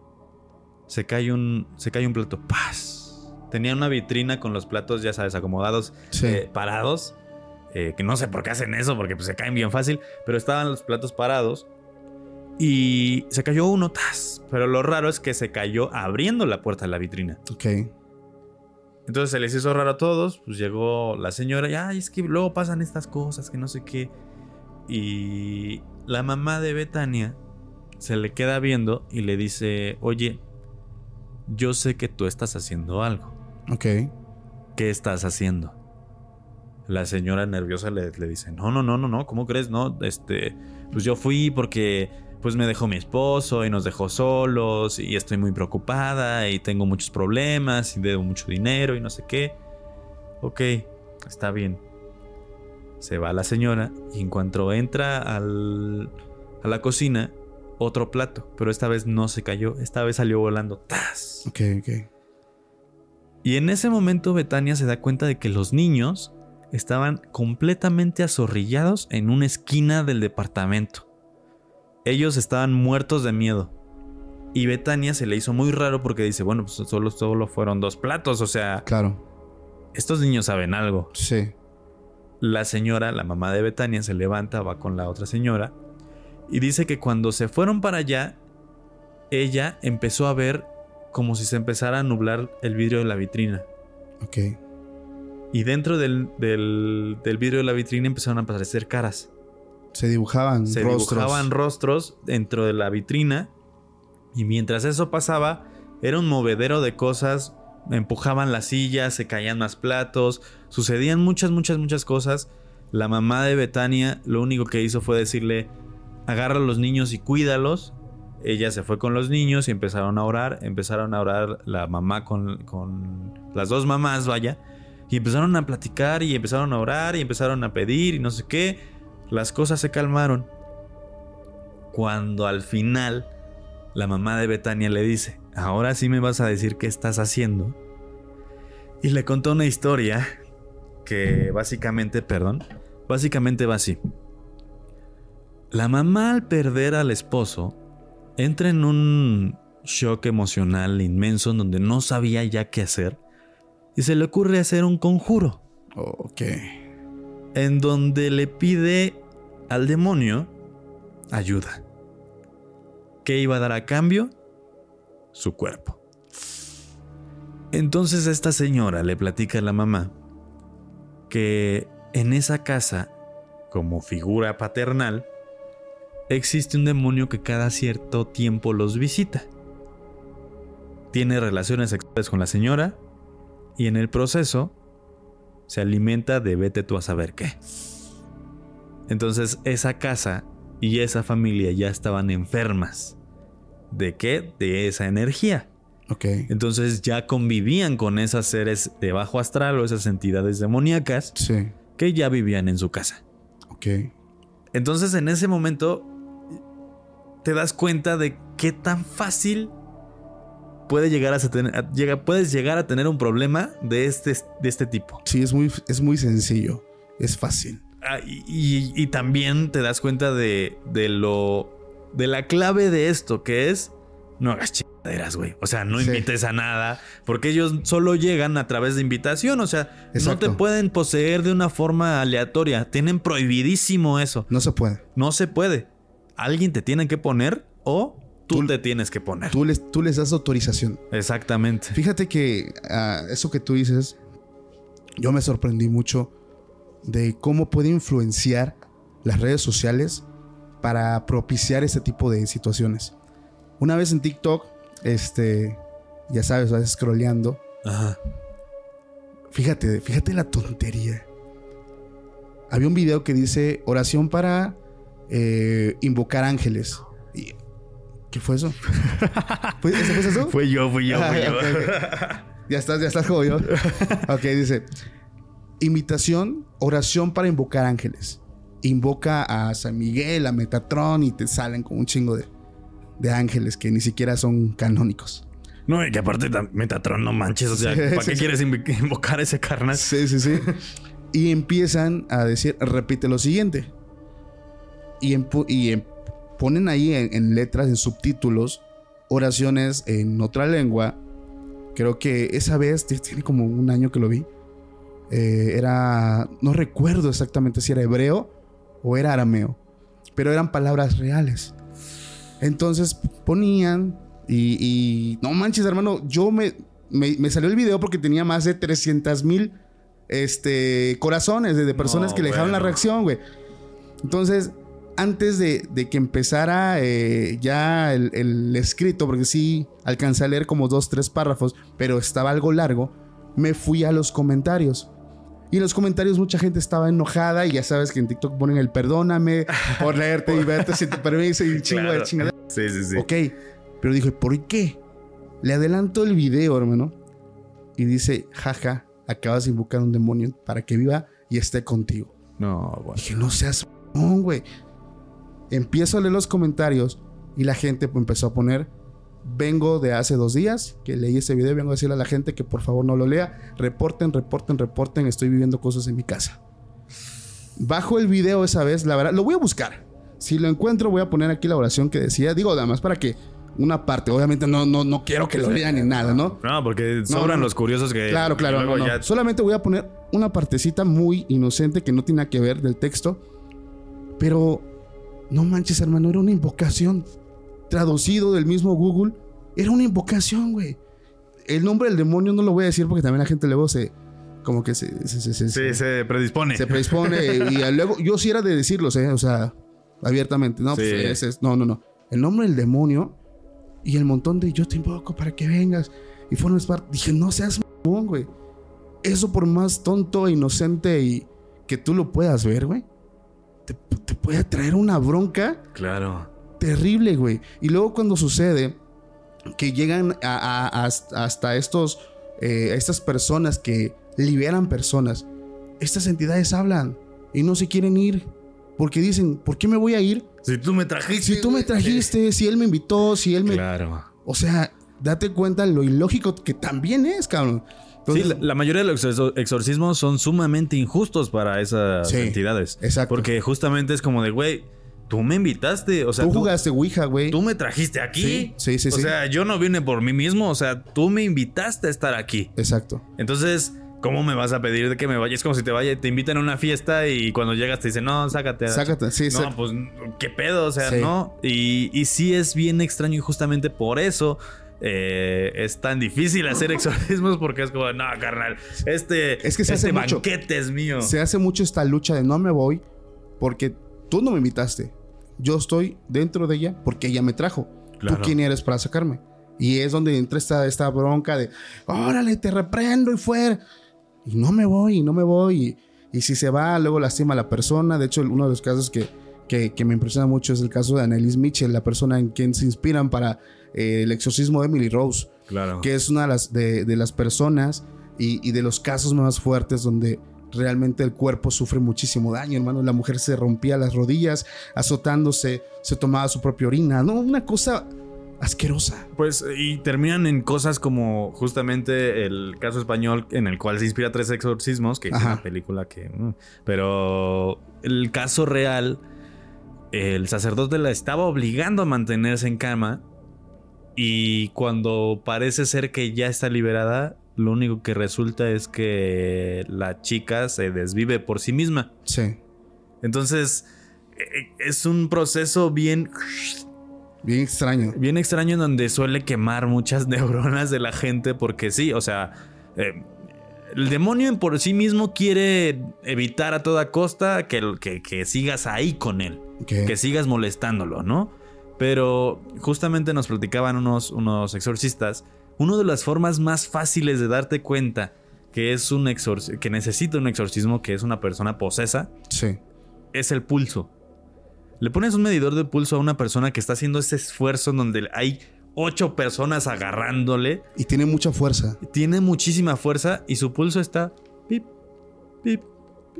se cae un, se cae un plato. ¡Paz! Tenía una vitrina con los platos, ya sabes, acomodados, Sí. eh, parados. eh, que no sé por qué hacen eso, porque pues, se caen bien fácil. Pero estaban los platos parados. Y se cayó uno, ¡tas! Pero lo raro es que se cayó abriendo la puerta de la vitrina. Ok. Entonces se les hizo raro a todos. Pues llegó la señora y, ay, es que luego pasan estas cosas, que no sé qué. Y la mamá de Betania se le queda viendo y le dice, oye, yo sé que tú estás haciendo algo. Ok. ¿Qué estás haciendo? La señora nerviosa le, le dice, no, no, no, no, no, ¿cómo crees? No, este, pues yo fui porque pues me dejó mi esposo y nos dejó solos y estoy muy preocupada y tengo muchos problemas y debo mucho dinero y no sé qué. Ok, está bien. Se va la señora y en cuanto entra al, a la cocina, otro plato, pero esta vez no se cayó, esta vez salió volando. ¡Tas! Ok, ok. Y en ese momento Betania se da cuenta de que los niños estaban completamente azorrillados en una esquina del departamento. Ellos estaban muertos de miedo. Y Betania se le hizo muy raro porque dice, bueno, pues solo, solo fueron dos platos, o sea, Claro. estos niños saben algo. Sí. La señora, la mamá de Betania, se levanta, va con la otra señora y dice que cuando se fueron para allá, ella empezó a ver como si se empezara a nublar el vidrio de la vitrina. Ok. Y dentro del, del- del vidrio de la vitrina empezaron a aparecer caras. Se dibujaban Se rostros. dibujaban rostros dentro de la vitrina. Y mientras eso pasaba, era un movedero de cosas. Empujaban las sillas, se caían más platos. Sucedían muchas, muchas, muchas cosas. La mamá de Betania lo único que hizo fue decirle: agarra a los niños y cuídalos. Ella se fue con los niños y empezaron a orar. Empezaron a orar la mamá con, con las dos mamás, vaya. Y empezaron a platicar y empezaron a orar y empezaron a pedir y no sé qué. Las cosas se calmaron. Cuando al final la mamá de Betania le dice, ahora sí me vas a decir qué estás haciendo. Y le contó una historia que básicamente, perdón, básicamente va así. La mamá al perder al esposo entra en un shock emocional inmenso en donde no sabía ya qué hacer y se le ocurre hacer un conjuro Ok. en donde le pide al demonio ayuda. ¿Qué iba a dar a cambio? Su cuerpo. Entonces esta señora le platica a la mamá que en esa casa, como figura paternal, existe un demonio que cada cierto tiempo los visita. Tiene relaciones sexuales con la señora y en el proceso se alimenta de vete tú a saber qué. Entonces esa casa y esa familia ya estaban enfermas. ¿De qué? De esa energía. Ok. Entonces ya convivían con esas seres de bajo astral o esas entidades demoníacas Sí. que ya vivían en su casa. Ok. Entonces en ese momento te das cuenta de qué tan fácil puede llegar a tener, a- llega- puedes llegar a tener un problema de este, de este tipo. Sí, es muy, es muy sencillo. Es fácil. Ah, y, y- y también te das cuenta de, de lo. de la clave de esto, que es no hagas chingaderas, güey. O sea, no Sí. invites a nada, porque ellos solo llegan a través de invitación. O sea, no te pueden poseer de una forma aleatoria. Tienen prohibidísimo eso. No se puede. No se puede. Alguien te tiene que poner o tú, Tú- te tienes que poner. Tú les, tú les das autorización. Exactamente. Fíjate que ah, eso que tú dices, yo me sorprendí mucho de cómo puede influenciar las redes sociales para propiciar este tipo de situaciones. Una vez en TikTok, este, ya sabes, vas scrolleando. Ajá. Fíjate, fíjate la tontería. Había un video que dice oración para eh, invocar ángeles. Y- ¿Qué fue eso? ¿Fue, ¿Eso fue eso? Fue yo, fui yo, fui Ah, yo. ok, ok. Ya estás, ya estás como yo. ok, dice. Invitación, oración para invocar ángeles. Invoca a San Miguel, a Metatron y te salen con un chingo de, de ángeles que ni siquiera son canónicos. No, y que aparte Metatron, no manches. O sea, Sí, ¿para sí, qué sí. quieres inv- invocar a ese carnal? Sí, sí, sí. y empiezan a decir, repite lo siguiente. Y, ponen ahí en, en letras, en subtítulos, oraciones en otra lengua. Creo que esa vez, tiene como un año que lo vi. eh, era, no recuerdo exactamente si era hebreo o era arameo. Pero eran palabras reales. Entonces ponían y, y no manches, hermano, yo me, me, me salió el video porque tenía más de 300 mil este, corazones de, de personas No, que le dejaron la reacción, güey. Entonces, antes de, de que empezara eh, ya el, el escrito, porque sí alcancé a leer como dos, tres párrafos, pero estaba algo largo, me fui a los comentarios. Y en los comentarios mucha gente estaba enojada y ya sabes que en TikTok ponen el perdóname por leerte y verte sin tu permiso y chingo de Claro. chingada. Sí, sí, sí. Ok, pero dije, ¿por qué? Le adelanto el video, hermano. Y dice, jaja, acabas de invocar un demonio para que viva y esté contigo. No, bueno. Dije, no seas güey. Empiezo a leer los comentarios y la gente pues, empezó a poner, vengo de hace dos días que leí ese video, vengo a decirle a la gente que por favor no lo lea, reporten, reporten, reporten, estoy viviendo cosas en mi casa. Bajo el video esa vez, la verdad, lo voy a buscar. Si lo encuentro, voy a poner aquí la oración que decía. Digo, nada más para que una parte, obviamente no, no, no quiero que lo lean ni nada, ¿no? No, porque sobran no. los curiosos que. Claro, claro, no, no. ya- Solamente voy a poner una partecita muy inocente que no tiene nada que ver del texto. Pero no manches, hermano, era una invocación. Traducido del mismo Google, era una invocación, güey. El nombre del demonio no lo voy a decir porque también la gente luego se. Como que se. se, se- se- Sí, se predispone. se predispone. y luego. Yo sí era de decirlos, ¿eh? O sea, abiertamente. No, pues Sí. es- no, no, no. El nombre del demonio y el montón de yo te invoco para que vengas y formes parte. Dije, no seas güey. Eso por más tonto e inocente y que tú lo puedas ver, güey. Te, te puede traer una bronca Claro. terrible, güey. Y luego cuando sucede que llegan a, a- a- hasta estos, eh, estas personas que liberan personas, estas entidades hablan y no se quieren ir. Porque dicen, ¿por qué me voy a ir? Si tú me trajiste. Si tú me trajiste, si él me invitó, si él me... Claro. O sea, date cuenta lo ilógico que también es, cabrón. Entonces, sí, la, la mayoría de los exor- exorcismos son sumamente injustos para esas Sí, entidades. exacto. Porque justamente es como de, güey, tú me invitaste. O sea, tú tú, jugaste Ouija, güey. tú me trajiste aquí. Sí, sí, sí, O sí. sea, yo no vine por mí mismo. O sea, tú me invitaste a estar aquí. Exacto. Entonces, ¿cómo me vas a pedir de que me vaya? Es como si te vaya, te invitan a una fiesta y cuando llegas te dicen, no, sácate. Sácate, sí, No, pues, ¿qué pedo? O sea, Sí. no. Y, y sí es bien extraño y justamente por eso eh, es tan difícil hacer exorcismos porque es como, no, carnal, este, Es que se este hace mucho. banquete es mío. Se hace mucho esta lucha de no me voy porque tú no me invitaste. Yo estoy dentro de ella porque ella me trajo. Claro. ¿Tú quién eres para sacarme? Y es donde entra esta, esta bronca de, órale, te reprendo y fuera. Y no me voy, y no me voy. Y, y si se va, luego lastima a la persona. De hecho, uno de los casos que, que, que me impresiona mucho es el caso de Annalise Mitchell, la persona en quien se inspiran para eh, el exorcismo de Emily Rose. Claro. Que es una de las, de, de las personas y, y de los casos más fuertes donde realmente el cuerpo sufre muchísimo daño, hermano. La mujer se rompía las rodillas azotándose, se tomaba su propia orina, ¿no? Una cosa asquerosa. Pues y terminan en cosas como justamente el caso español en el cual se inspira Tres Exorcismos, que es una película que... mm, Pero el caso real, el sacerdote la estaba obligando a mantenerse en cama y cuando parece ser que ya está liberada, lo único que resulta es que la chica se desvive por sí misma. Sí. Entonces, eh, es un proceso bien Bien extraño. bien extraño en donde suele quemar muchas neuronas de la gente porque sí, o sea, eh, el demonio en por sí mismo quiere evitar a toda costa que, que, que sigas ahí con él, Que sigas molestándolo, ¿no? Pero justamente nos platicaban unos, unos exorcistas, una de las formas más fáciles de darte cuenta que es un que necesita un exorcismo, que es una persona posesa, Sí. es el pulso. Le pones un medidor de pulso a una persona que está haciendo ese esfuerzo en donde hay ocho personas agarrándole. Y tiene mucha fuerza. Tiene muchísima fuerza y su pulso está pip, pip.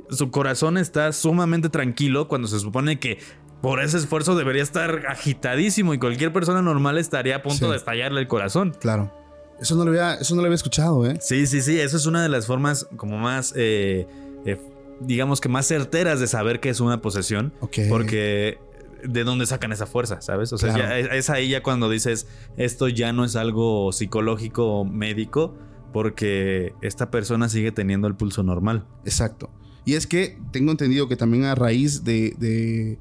Su corazón está sumamente tranquilo cuando se supone que por ese esfuerzo debería estar agitadísimo y cualquier persona normal estaría a punto Sí. de estallarle el corazón. Claro. Eso no lo había, eso no lo había escuchado, ¿eh? Sí, sí, sí, eso es una de las formas como más, eh, eh, digamos que más certeras de saber que es una posesión. Ok. Porque de dónde sacan esa fuerza, ¿sabes? O sea, Claro. ya es, es ahí ya cuando dices, esto ya no es algo psicológico o médico, porque esta persona sigue teniendo el pulso normal. Exacto. Y es que tengo entendido que también a raíz de, de-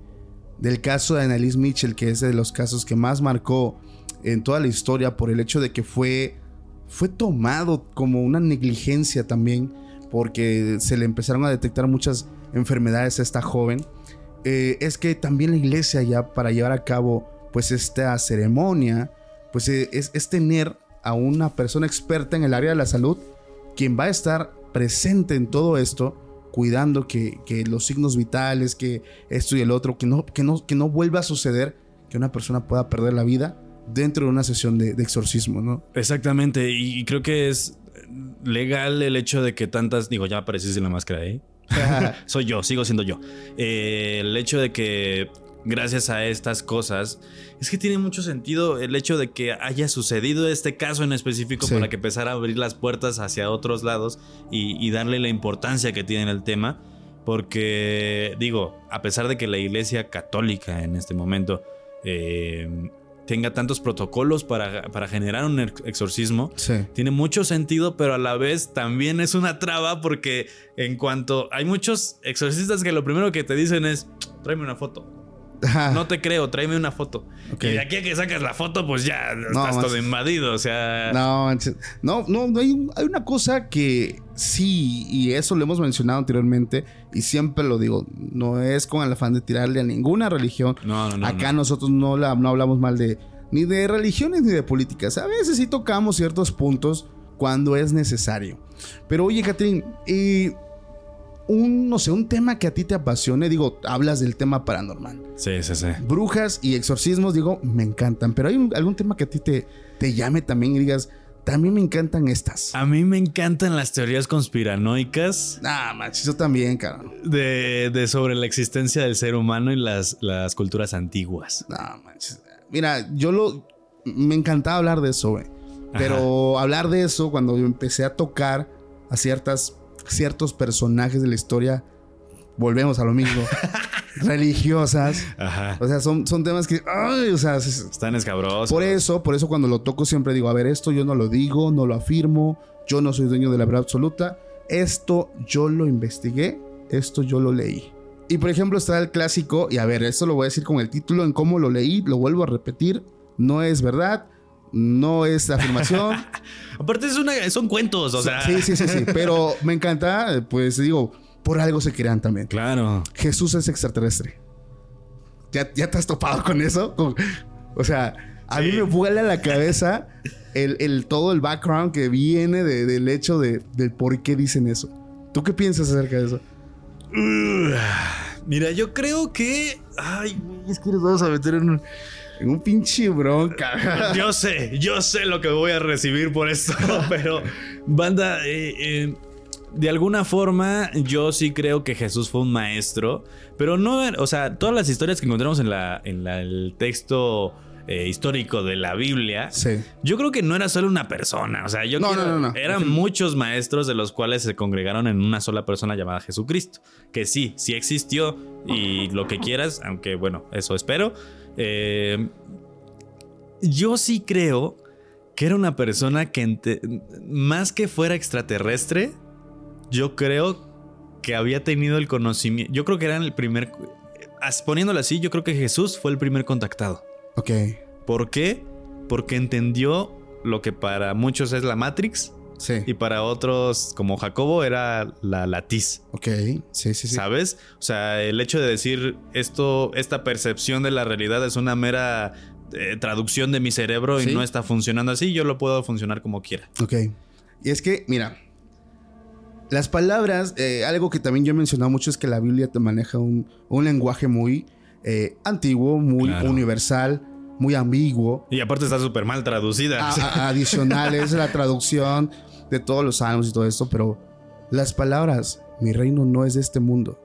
del caso de Annalise Mitchell, que es de los casos que más marcó en toda la historia por el hecho de que fue, fue tomado como una negligencia también, porque se le empezaron a detectar muchas enfermedades a esta joven, eh, es que también la iglesia ya para llevar a cabo pues esta ceremonia, pues eh, es, es tener a una persona experta en el área de la salud quien va a estar presente en todo esto, cuidando que, que los signos vitales, que esto y el otro, que no, que, no, que no vuelva a suceder que una persona pueda perder la vida dentro de una sesión de, de exorcismo, ¿no? Exactamente, y creo que es legal el hecho de que tantas, digo, ya aparecí sin la máscara, ¿eh? Soy yo, sigo siendo yo. Eh, el hecho de que gracias a estas cosas, es que tiene mucho sentido el hecho de que haya sucedido este caso en específico Sí. para que empezara a abrir las puertas hacia otros lados y, y darle la importancia que tiene el tema. Porque, digo, a pesar de que la iglesia católica en este momento eh, tenga tantos protocolos para, para generar un ex- exorcismo, sí. tiene mucho sentido, pero a la vez también es una traba porque en cuanto hay muchos exorcistas que lo primero que te dicen es, tráeme una foto. No te creo, tráeme una foto. Y de aquí a que sacas la foto, pues ya No, estás todo invadido. O sea, No, no, no, hay, hay una cosa que sí, y eso lo hemos mencionado anteriormente, y siempre lo digo, no es con el afán de tirarle a ninguna religión. no, no, no. Acá no. nosotros no, la- no hablamos mal de ni de religiones ni de políticas. A veces sí tocamos ciertos puntos cuando es necesario. Pero oye, Catherine, eh, un, no sé, un tema que a ti te apasione, digo, hablas del tema paranormal. Sí, sí, sí. Brujas y exorcismos, digo, me encantan. Pero hay un- algún tema que a ti te, te llame también y digas, también me encantan estas. A mí me encantan las teorías conspiranoicas Ah, manches, yo también, cabrón. de, de sobre la existencia del ser humano y las, las culturas antiguas. No, manches. Mira, yo lo. Me encantaba hablar de eso, güey. Pero hablar de eso, cuando yo empecé a tocar a ciertas, ciertos personajes de la historia, volvemos a lo mismo. religiosas. Ajá. O sea, son, son temas que. Ay, o sea, es- Están escabrosos. por eso, por eso cuando lo toco siempre digo, a ver, esto yo no lo digo, no lo afirmo, yo no soy dueño de la verdad absoluta. Esto yo lo investigué, esto yo lo leí. Y por ejemplo está el clásico, y a ver, esto lo voy a decir con el título, en cómo lo leí, lo vuelvo a repetir, no es verdad, no es afirmación. Aparte es una, son cuentos, o sea. sí, sí, sí, sí, pero me encanta, pues digo, por algo se crean también. Claro. Jesús es extraterrestre. ¿Ya, ya te has topado con eso? O sea, a mí me vuela la cabeza el, el- todo el background que viene de- del hecho de, del por qué dicen eso. ¿Tú qué piensas acerca de eso? Mira, yo creo que. Ay, es que nos vamos a meter en un. Un pinche bronca. Yo sé, yo sé lo que voy a recibir por esto, pero banda, eh, eh, de alguna forma yo sí creo que Jesús fue un maestro, pero no, o sea, todas las historias que encontramos en, la, en la- el texto eh, histórico de la Biblia, Sí. yo creo que no era solo una persona, o sea, yo No, quiero- no, no, no. eran muchos maestros de los cuales se congregaron en una sola persona llamada Jesucristo, que sí, sí existió y lo que quieras, aunque bueno, eso espero. Eh, yo sí creo que era una persona que más que fuera extraterrestre, yo creo que había tenido el conocimiento, yo creo que era el primer, poniéndolo así, yo creo que Jesús fue el primer contactado. Ok. ¿Por qué? Porque entendió lo que para muchos es la Matrix Sí. y para otros, como Jacobo, era la latiz. Ok. Sí, sí, sí. ¿Sabes? O sea, el hecho de decir esto, esta percepción de la realidad es una mera eh, traducción de mi cerebro Sí. y no está funcionando así, yo lo puedo funcionar como quiera. Ok. Y es que, mira, las palabras, eh, algo que también yo he mencionado mucho es que la Biblia te maneja un, un lenguaje muy eh, antiguo, muy Claro. universal, muy ambiguo. Y aparte está súper mal traducida. a- a- adicional es la traducción de todos los salmos y todo esto, pero las palabras, mi reino no es de este mundo.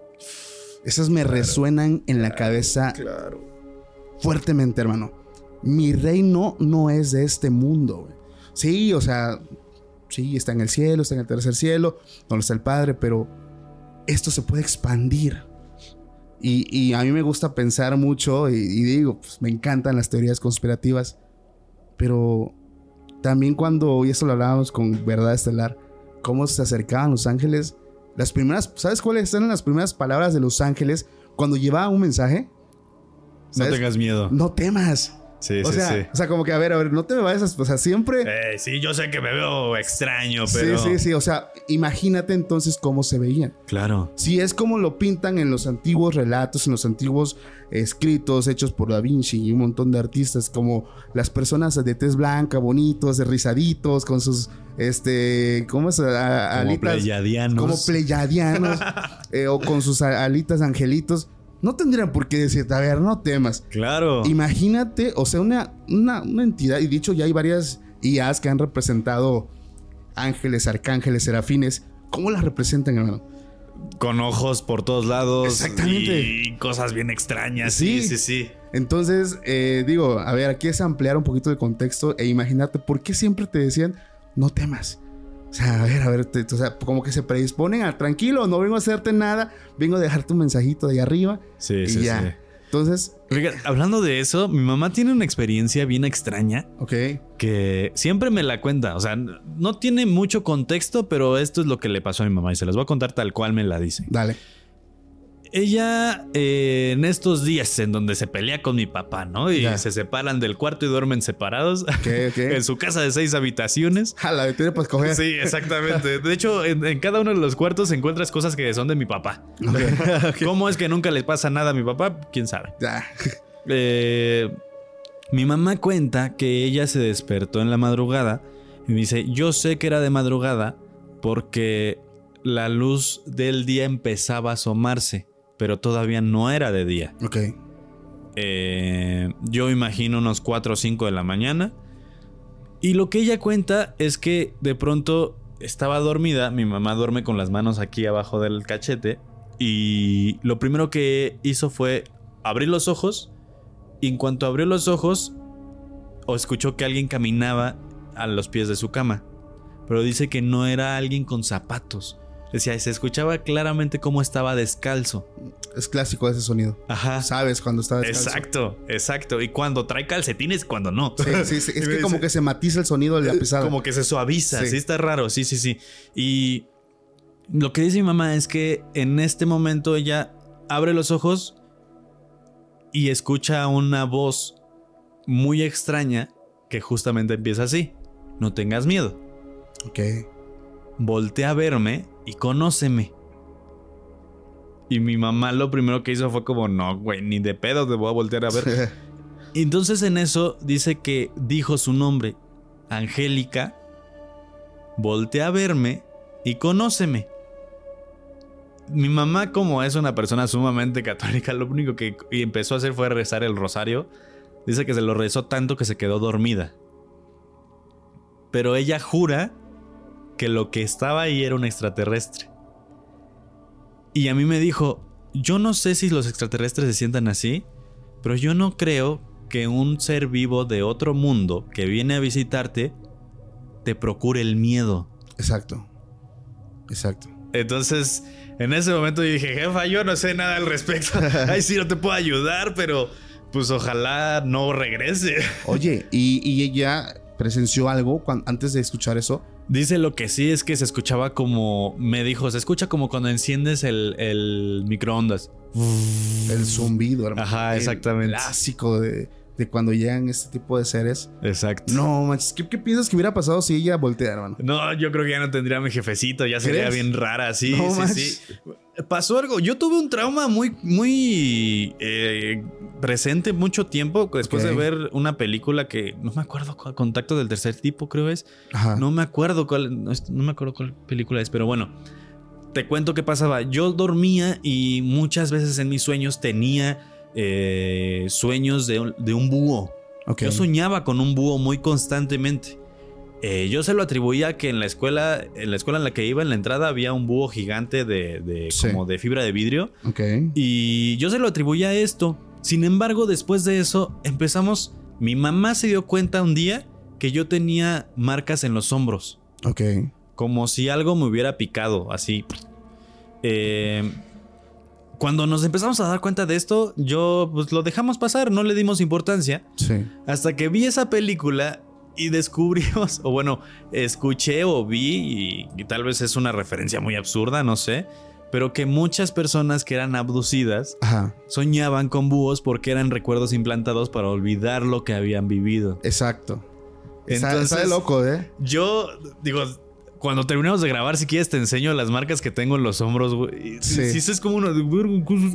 Esas me resuenan en la cabeza claro. fuertemente, hermano. Mi reino no es de este mundo. güey. Sí, o sea, sí, está en el cielo, está en el tercer cielo, donde está el Padre, pero esto se puede expandir. Y, y a mí me gusta pensar mucho y, y digo, pues, me encantan las teorías conspirativas, pero también cuando, y esto lo hablábamos con Verdad Estelar, cómo se acercaban los ángeles, las primeras, ¿sabes cuáles eran las primeras palabras de los ángeles cuando llevaban un mensaje? No tengas miedo. No temas. Sí, o sí, sea, sí. o sea, como que a ver, a ver, no te me vayas, a- o sea, siempre. Eh, sí, yo sé que me veo extraño, pero. Sí, sí, sí, o sea, imagínate entonces cómo se veían. Claro. Si es como lo pintan en los antiguos relatos, en los antiguos escritos hechos por Da Vinci y un montón de artistas, como las personas de tez blanca, bonitos, rizaditos, con sus, este, ¿cómo es? A- Como alitas, pleyadianos. como pleyadianos, eh, o con sus alitas angelitos. No tendrían por qué decirte, a ver, no temas. Claro. Imagínate, o sea, una, una, una entidad, y dicho ya hay varias IAs que han representado ángeles, arcángeles, serafines. ¿Cómo las representan, hermano? Con ojos por todos lados. Exactamente. Y cosas bien extrañas. Sí. Sí, sí, sí. Entonces, eh, digo, a ver, aquí es ampliar un poquito de contexto e imagínate por qué siempre te decían, no temas. O sea, a ver, a ver, te- o sea, como que se predisponen a tranquilo, no vengo a hacerte nada, vengo a dejarte un mensajito de ahí arriba Sí, y sí, ya. sí. Entonces, Fíjate, hablando de eso, mi mamá tiene una experiencia bien extraña ok, que siempre me la cuenta. O sea, no tiene mucho contexto, pero esto es lo que le pasó a mi mamá y se las voy a contar tal cual me la dice. dale. Ella, eh, en estos días en donde se pelea con mi papá, ¿no? Y Ya. se separan del cuarto y duermen separados Ok, ok. en su casa de seis habitaciones. Jala, tiene para escoger. Sí, exactamente. De hecho, en, en cada uno de los cuartos encuentras cosas que son de mi papá. ¿Cómo es que nunca le pasa nada a mi papá? ¿Quién sabe? ya. Eh, mi mamá cuenta que ella se despertó en la madrugada y me dice, yo sé que era de madrugada porque la luz del día empezaba a asomarse, pero todavía no era de día. Ok, Eh, yo imagino unos 4 o 5 de la mañana. Y lo que ella cuenta es que de pronto estaba dormida, mi mamá duerme con las manos aquí abajo del cachete, y lo primero que hizo fue abrir los ojos, y en cuanto abrió los ojos, o escuchó que alguien caminaba a los pies de su cama, pero dice que no era alguien con zapatos. Decía, se escuchaba claramente cómo estaba descalzo. es clásico ese sonido. Ajá. Sabes cuando está descalzo. Exacto, exacto. Y cuando trae calcetines, cuando no. Sí, sí, sí. Es que como que se matiza el sonido de la pisada. Como que se suaviza, Sí. sí. está raro, sí, sí, sí. Y lo que dice mi mamá es que en este momento ella abre los ojos y escucha una voz muy extraña que justamente empieza así. No tengas miedo. Ok. Voltea a verme y conóceme. Y mi mamá lo primero que hizo fue como, no, güey, ni de pedo te voy a voltear a ver. Entonces en eso dice que dijo su nombre, Angélica, voltea a verme y conóceme. mi mamá, como es una persona sumamente católica, lo único que empezó a hacer fue rezar el rosario. Dice que se lo rezó tanto que se quedó dormida. Pero ella jura que lo que estaba ahí era un extraterrestre. Y a mí me dijo, yo no sé si los extraterrestres se sientan así, pero yo no creo que un ser vivo de otro mundo que viene a visitarte te procure el miedo. Exacto. Exacto. Entonces, en ese momento dije, jefa, yo no sé nada al respecto. Ay, sí, no te puedo ayudar, pero pues ojalá no regrese. Oye, ¿y, ella presenció algo antes de escuchar eso? Dice lo que sí es que se escuchaba como, me dijo, se escucha como cuando enciendes el, microondas. El zumbido, hermano. Ajá, exactamente. clásico de, de cuando llegan este tipo de seres. Exacto. No, manches, ¿qué, piensas que hubiera pasado si ella volteara, hermano? No, yo creo que ya no tendría a mi jefecito, ya sería bien rara, sí, sí, sí. Pasó algo, yo tuve un trauma muy, muy eh, presente mucho tiempo después de ver una película que no me acuerdo cuál, Contacto del tercer tipo, creo es. Ajá. No me acuerdo cuál, no, no me acuerdo cuál película es, pero bueno. Te cuento qué pasaba. Yo dormía y muchas veces en mis sueños tenía eh, sueños de un, búho. Yo soñaba con un búho muy constantemente. Eh, yo se lo atribuía que en la escuela, en la escuela en la que iba, en la entrada, había un búho gigante de, como de fibra de vidrio. Y yo se lo atribuía a esto. Sin embargo, después de eso, empezamos. Mi mamá se dio cuenta un día que yo tenía marcas en los hombros. Ok. Como si algo me hubiera picado, así. Eh, cuando nos empezamos a dar cuenta de esto, yo pues lo dejamos pasar, no le dimos importancia. Sí. Hasta que vi esa película y descubrimos, o bueno, escuché o vi, y, tal vez es una referencia muy absurda, no sé, pero que muchas personas que eran abducidas soñaban con búhos porque eran recuerdos implantados para olvidar lo que habían vivido. Exacto. Entonces, está, de loco, ¿eh? Yo digo, cuando terminemos de grabar, si quieres, te enseño las marcas que tengo en los hombros, güey. Sí. Si es como uno.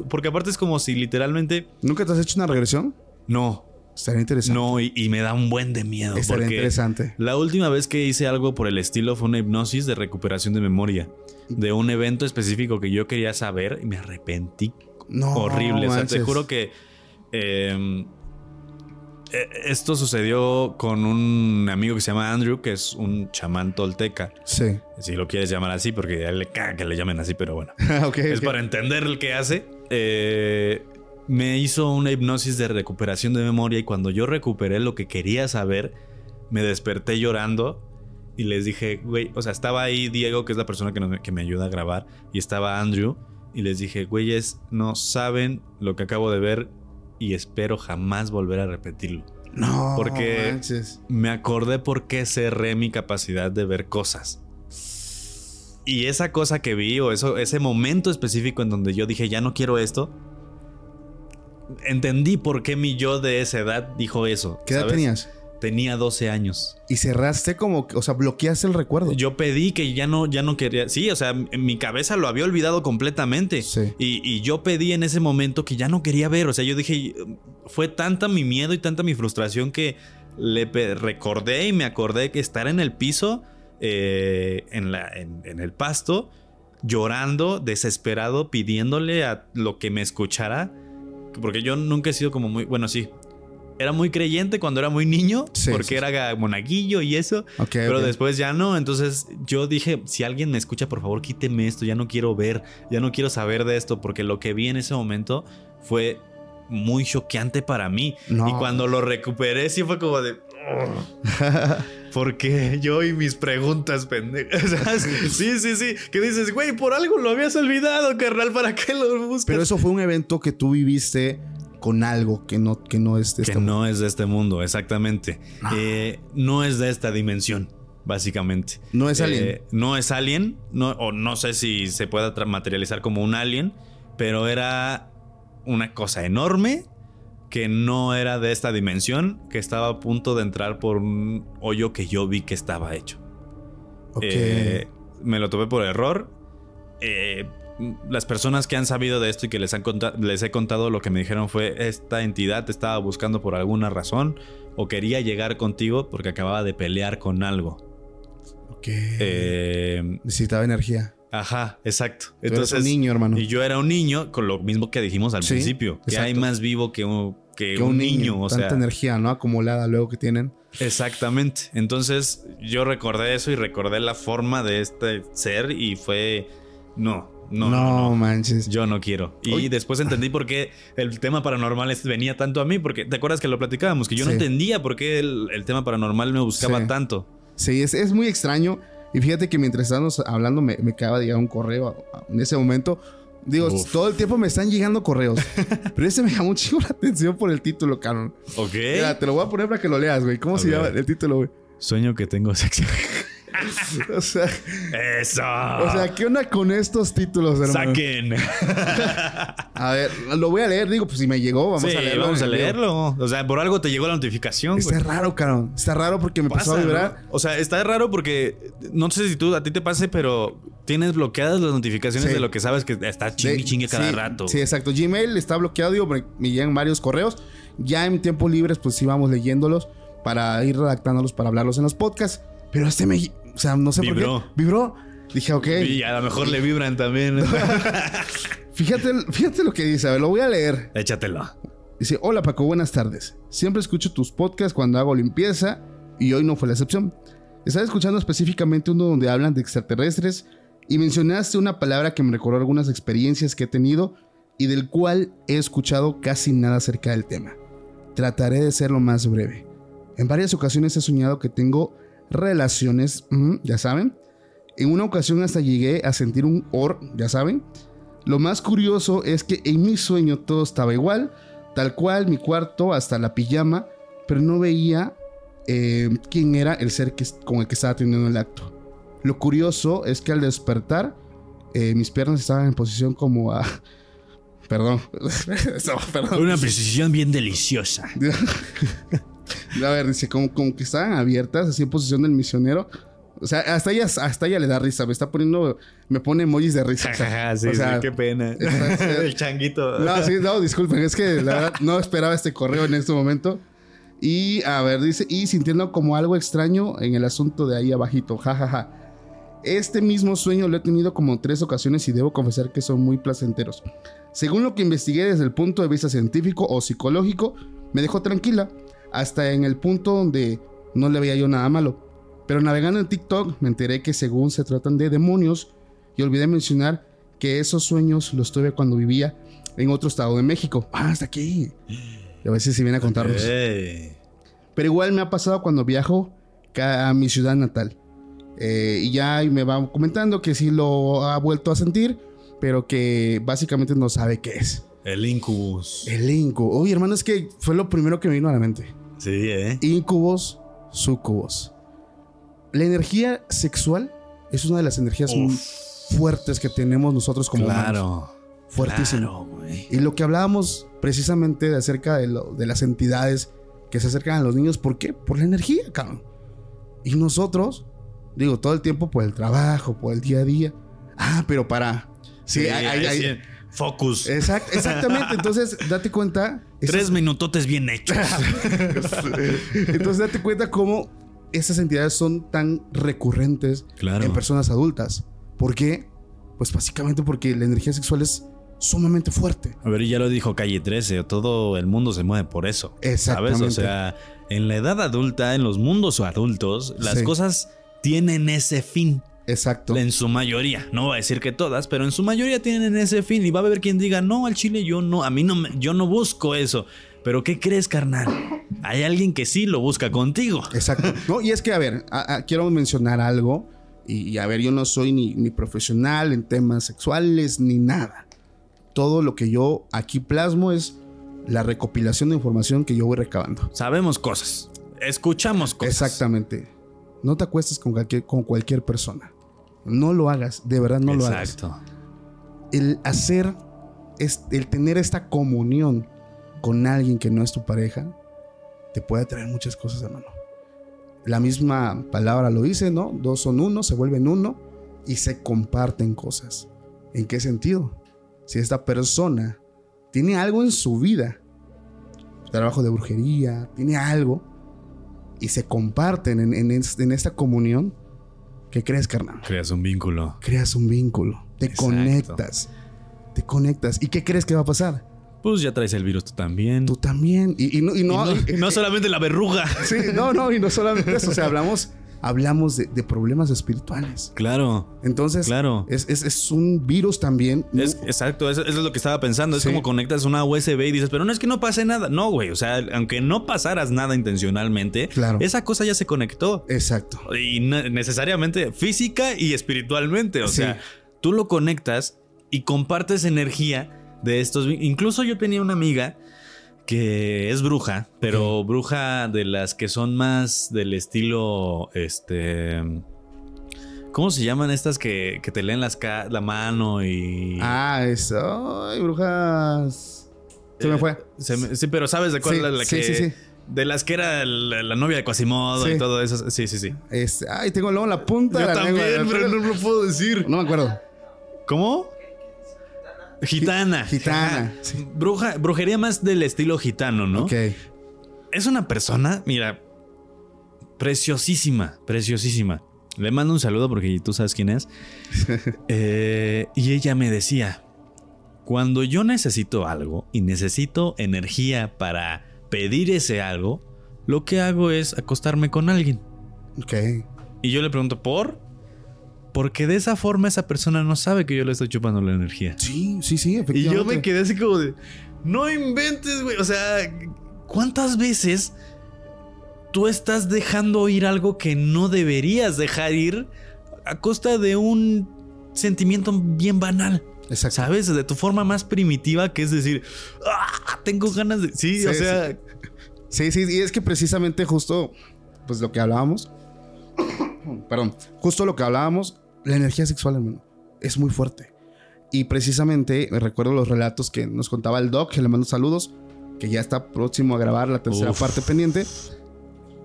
Porque aparte es como si literalmente. ¿Nunca te has hecho una regresión? No. Estaría interesante. No, y, me da un buen de miedo. Estaría interesante. La última vez que hice algo por el estilo fue una hipnosis de recuperación de memoria. De un evento específico que yo quería saber y me arrepentí. No. Horrible. O sea, te juro que. Eh, eh, esto sucedió con un amigo que se llama Andrew, que es un chamán tolteca. Sí. Si lo quieres llamar así, porque a él le caga que le llamen así, pero bueno. es para entender el que hace. Eh, me hizo una hipnosis de recuperación de memoria y cuando yo recuperé lo que quería saber, me desperté llorando y les dije, güey, o sea, estaba ahí Diego, que es la persona que, que me ayuda a grabar, y estaba Andrew, y les dije, güeyes, no saben lo que acabo de ver y espero jamás volver a repetirlo. No, porque me acordé por qué cerré mi capacidad de ver cosas. Y esa cosa que vi o eso, ese momento específico en donde yo dije ya no quiero esto, entendí por qué mi yo de esa edad dijo eso. ¿Qué edad tenías? Tenía 12 años. Y cerraste como, o sea, bloqueaste el recuerdo. Yo pedí que ya no, ya no quería. Sí, o sea, mi cabeza lo había olvidado completamente. Sí. Y, yo pedí en ese momento que ya no quería ver. O sea, yo dije, fue tanta mi miedo y tanta mi frustración que le recordé y me acordé que estar en el piso, eh, en, la, en el pasto, llorando, desesperado, pidiéndole a lo que me escuchara. Porque yo nunca he sido como muy. Bueno, sí, era muy creyente cuando era muy niño, porque era monaguillo y eso. pero después ya no. Entonces yo dije, si alguien me escucha, por favor, quíteme esto. Ya no quiero ver, ya no quiero saber de esto, porque lo que vi en ese momento fue muy choqueante para mí. Y cuando lo recuperé, sí fue como de. Porque yo y mis preguntas pendejas. sí, sí, sí. Que dices, güey, por algo lo habías olvidado, carnal, ¿para qué lo buscas? Pero eso fue un evento que tú viviste con algo que no, que no es de este que mundo. no es de este mundo, exactamente. Ah. Eh, no es de esta dimensión, básicamente. No es alien. Eh, no es alien, no, o no sé si se pueda materializar como un alien, pero era una cosa enorme que no era de esta dimensión, que estaba a punto de entrar por un hoyo que yo vi que estaba hecho. Eh, me lo tuve por error. Eh, las personas que han sabido de esto y que les, han les he contado lo que me dijeron fue esta entidad te estaba buscando por alguna razón o quería llegar contigo porque acababa de pelear con algo. Ok. Eh, Necesitaba energía. Ajá, exacto. Tú eres Entonces, un niño, hermano. Y yo era un niño, con lo mismo que dijimos al Sí, principio, que hay más vivo que un, que Que un niño. O tanta sea, energía, ¿no? Acumulada luego que tienen. exactamente. Entonces, yo recordé eso y recordé la forma de este ser y fue. No, no, no. no. manches. Yo no quiero. Y Oye. después entendí por qué el tema paranormal venía tanto a mí, porque te acuerdas que lo platicábamos, que yo no entendía por qué el, el tema paranormal me buscaba Sí. tanto. Sí, es, es muy extraño. Y fíjate que mientras estábamos hablando, me, me acaba de llegar un correo en ese momento. Digo, Uf. todo el tiempo me están llegando correos. pero ese me llamó un chingo la atención por el título, cabrón. ¿Ok? Mira, te lo voy a poner para que lo leas, güey. ¿Cómo A se ver. llama el título, güey? Sueño que tengo sexo. O sea, ¡Eso! o sea, ¿qué onda con estos títulos, hermano? ¡Saquen! A ver, lo voy a leer. Digo, pues si me llegó, vamos sí, a leerlo. vamos a leerlo. O sea, por algo te llegó la notificación. Está raro, cabrón. Está raro porque me empezó Pasa, a vibrar. ¿no? O sea, está raro porque no sé si tú a ti te pase, pero tienes bloqueadas las notificaciones Sí. de lo que sabes que está chingue chingue cada sí, rato. Sí, exacto. Gmail está bloqueado, digo, me, me llegan varios correos. Ya en tiempos libres, pues sí vamos leyéndolos para ir redactándolos para hablarlos en los podcasts. Pero este me. O sea, no sé Vibró. por qué. Vibró. Dije, ok. Y a lo mejor le vibran también. Fíjate, fíjate lo que dice. A ver, lo voy a leer. Échatelo. Dice: Hola Paco, buenas tardes. Siempre escucho tus podcasts cuando hago limpieza y hoy no fue la excepción. Estaba escuchando específicamente uno donde hablan de extraterrestres y mencionaste una palabra que me recordó algunas experiencias que he tenido y del cual he escuchado casi nada acerca del tema. Trataré de ser lo más breve. En varias ocasiones he soñado que tengo relaciones, ujú, ya saben. En una ocasión hasta llegué a sentir un or, ya saben. Lo más curioso es que en mi sueño todo estaba igual, tal cual mi cuarto hasta la pijama, pero no veía eh, quién era el ser que, con el que estaba teniendo el acto. Lo curioso es que al despertar, eh, mis piernas estaban en posición como a... Perdón. No, perdón. Una precisión bien deliciosa. A ver, dice, como, como que estaban abiertas, así en posición del misionero. O sea, hasta ella, hasta ella le da risa. Me está poniendo, me pone emojis de risa. O sea, sí, o sea, sí, qué pena. el changuito. No, sí, no, disculpen, es que la verdad no esperaba este correo en este momento. Y a ver, dice, y sintiendo como algo extraño en el asunto de ahí abajito, jajaja. Este mismo sueño lo he tenido como tres ocasiones y debo confesar que son muy placenteros. Según lo que investigué desde el punto de vista científico o psicológico, me dejó tranquila, hasta en el punto donde no le veía yo nada malo. Pero navegando en TikTok me enteré que según se tratan de demonios, y olvidé mencionar que esos sueños los tuve cuando vivía en otro estado de México. Ah, hasta aquí. Y a veces si viene a contarnos. Pero igual me ha pasado cuando viajo a mi ciudad natal. Eh, y ya me va comentando que sí lo ha vuelto a sentir, pero que básicamente no sabe qué es. El incubus. El incubo. Uy, hermano, es que fue lo primero que me vino a la mente. Sí, ¿eh? Incubos, sucubos. La energía sexual es una de las energías Uf. muy fuertes que tenemos nosotros como humanos. Claro. Fuertísimo. Claro. Y lo que hablábamos precisamente de acerca de, lo- de las entidades que se acercan a los niños, ¿por qué? Por la energía, cabrón. Y nosotros, digo, todo el tiempo por el trabajo, por el día a día. Ah, pero para. Sí, hay- hay- hay- sí. Focus. Exact- exactamente. Entonces, date cuenta. Tres esas- minutotes bien hechos. Entonces, date cuenta cómo esas entidades son tan recurrentes Claro. en personas adultas. ¿Por qué? Pues básicamente porque la energía sexual es sumamente fuerte. A ver, ya lo dijo Calle 13, todo el mundo se mueve por eso. ¿Sabes? Exactamente. O sea, en la edad adulta, en los mundos adultos, las Sí. cosas tienen ese fin. Exacto. En su mayoría, no voy a decir que todas, pero en su mayoría tienen ese fin. Y va a haber quien diga, no, al chile yo no, a mí no, yo no busco eso. Pero ¿qué crees, carnal? Hay alguien que sí lo busca contigo. Exacto. No, y es que, a ver, a- a- quiero mencionar algo. Y, y, a ver, yo no soy ni, ni profesional en temas sexuales ni nada. Todo lo que yo aquí plasmo es la recopilación de información que yo voy recabando. Sabemos cosas, escuchamos cosas. Exactamente. No te acuestes con cualquier, con cualquier persona. No lo hagas, de verdad no lo hagas. Exacto. El hacer, es, el tener esta comunión con alguien que no es tu pareja, te puede traer muchas cosas, hermano. La misma palabra lo dice, ¿no? Dos son uno, se vuelven uno y se comparten cosas. ¿En qué sentido? Si esta persona tiene algo en su vida, trabajo de brujería, tiene algo, y se comparten en, en es- en esta comunión, ¿Qué crees, carnal? Creas un vínculo. Creas un vínculo. Te Exacto. conectas. Te conectas. ¿Y qué crees que va a pasar? Pues ya traes el virus tú también. Tú también. Y, y no, y Y no, no, y no solamente la verruga. Sí, no, no, y no solamente eso. O sea, hablamos, hablamos de, de problemas espirituales. Claro. Entonces, Claro. es, es- es un virus también. Es, exacto, eso, eso es lo que estaba pensando. Es Sí. como conectas una USB y dices, pero no es que no pase nada. No, güey. O sea, aunque no pasaras nada intencionalmente, Claro. esa cosa ya se conectó. Exacto. Y ne- necesariamente física y espiritualmente. O Sí. sea, tú lo conectas y compartes energía de estos. Incluso yo tenía una amiga que es bruja, pero bruja de las que son más del estilo. Este. ¿Cómo se llaman estas que, que te leen las la mano y. Ah, eso. Ay, brujas. Se me Eh, fue. se me- sí, pero sabes de cuál Sí, es la sí, que. sí, sí. De las que era la, la novia de Quasimodo Sí. y todo eso. Sí, sí, sí. Este, ay, tengo luego la punta Yo de la también, lengua. pero no lo puedo decir. No me acuerdo. ¿Cómo? Gitana. Gitana, sí. Bruja, brujería más del estilo gitano, ¿no? Ok. Es una persona, mira, preciosísima, preciosísima. Le mando un saludo porque tú sabes quién es. Eh, y ella me decía, cuando yo necesito algo y necesito energía para pedir ese algo, lo que hago es acostarme con alguien. Ok. Y yo le pregunto, ¿por? Porque de esa forma esa persona no sabe que yo le estoy chupando la energía. Sí, sí, sí, Y efectivamente. yo me quedé así como de, no inventes, güey. O sea, ¿cuántas veces tú estás dejando ir algo que no deberías dejar ir a costa de un sentimiento bien banal? Exacto. ¿Sabes? De tu forma más primitiva, que es decir, "Ah, tengo ganas de... Sí, Sí, o sea, Sí, sí, y es que precisamente justo, pues lo que hablábamos, perdón, justo lo que hablábamos, la energía sexual, hermano, es muy fuerte. Y precisamente me recuerdo los relatos que nos contaba el doc, que le mando saludos, que ya está próximo a grabar la tercera Uf. parte pendiente.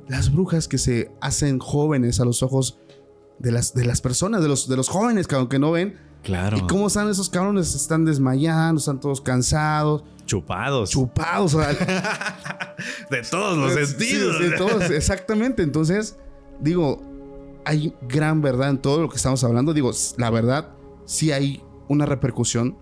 Las brujas que se hacen jóvenes a los ojos de las, de las personas, de los, de los jóvenes que aunque no ven. claro. ¿Y cómo están esos cabrones? Están desmayando, están todos cansados, Chupados. chupados. o sea, de todos los sentidos. sí, todos, exactamente. Entonces, digo, hay gran verdad en todo lo que estamos hablando. Digo, la verdad, sí hay una repercusión.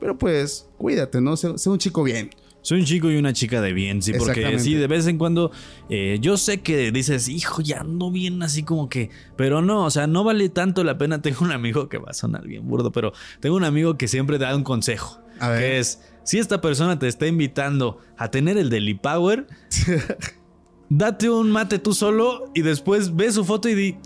Pero pues, cuídate, ¿no? Sé, sé un chico bien. Soy un chico y una chica de bien, sí, porque sí, de vez en cuando eh, yo sé que dices, hijo, ya ando bien, así como que, pero no, o sea, no vale tanto la pena. Tengo un amigo que va a sonar bien burdo, pero tengo un amigo que siempre da un consejo, A ver. que es, si esta persona te está invitando a tener el Deli Power, date un mate tú solo y después ve su foto y di,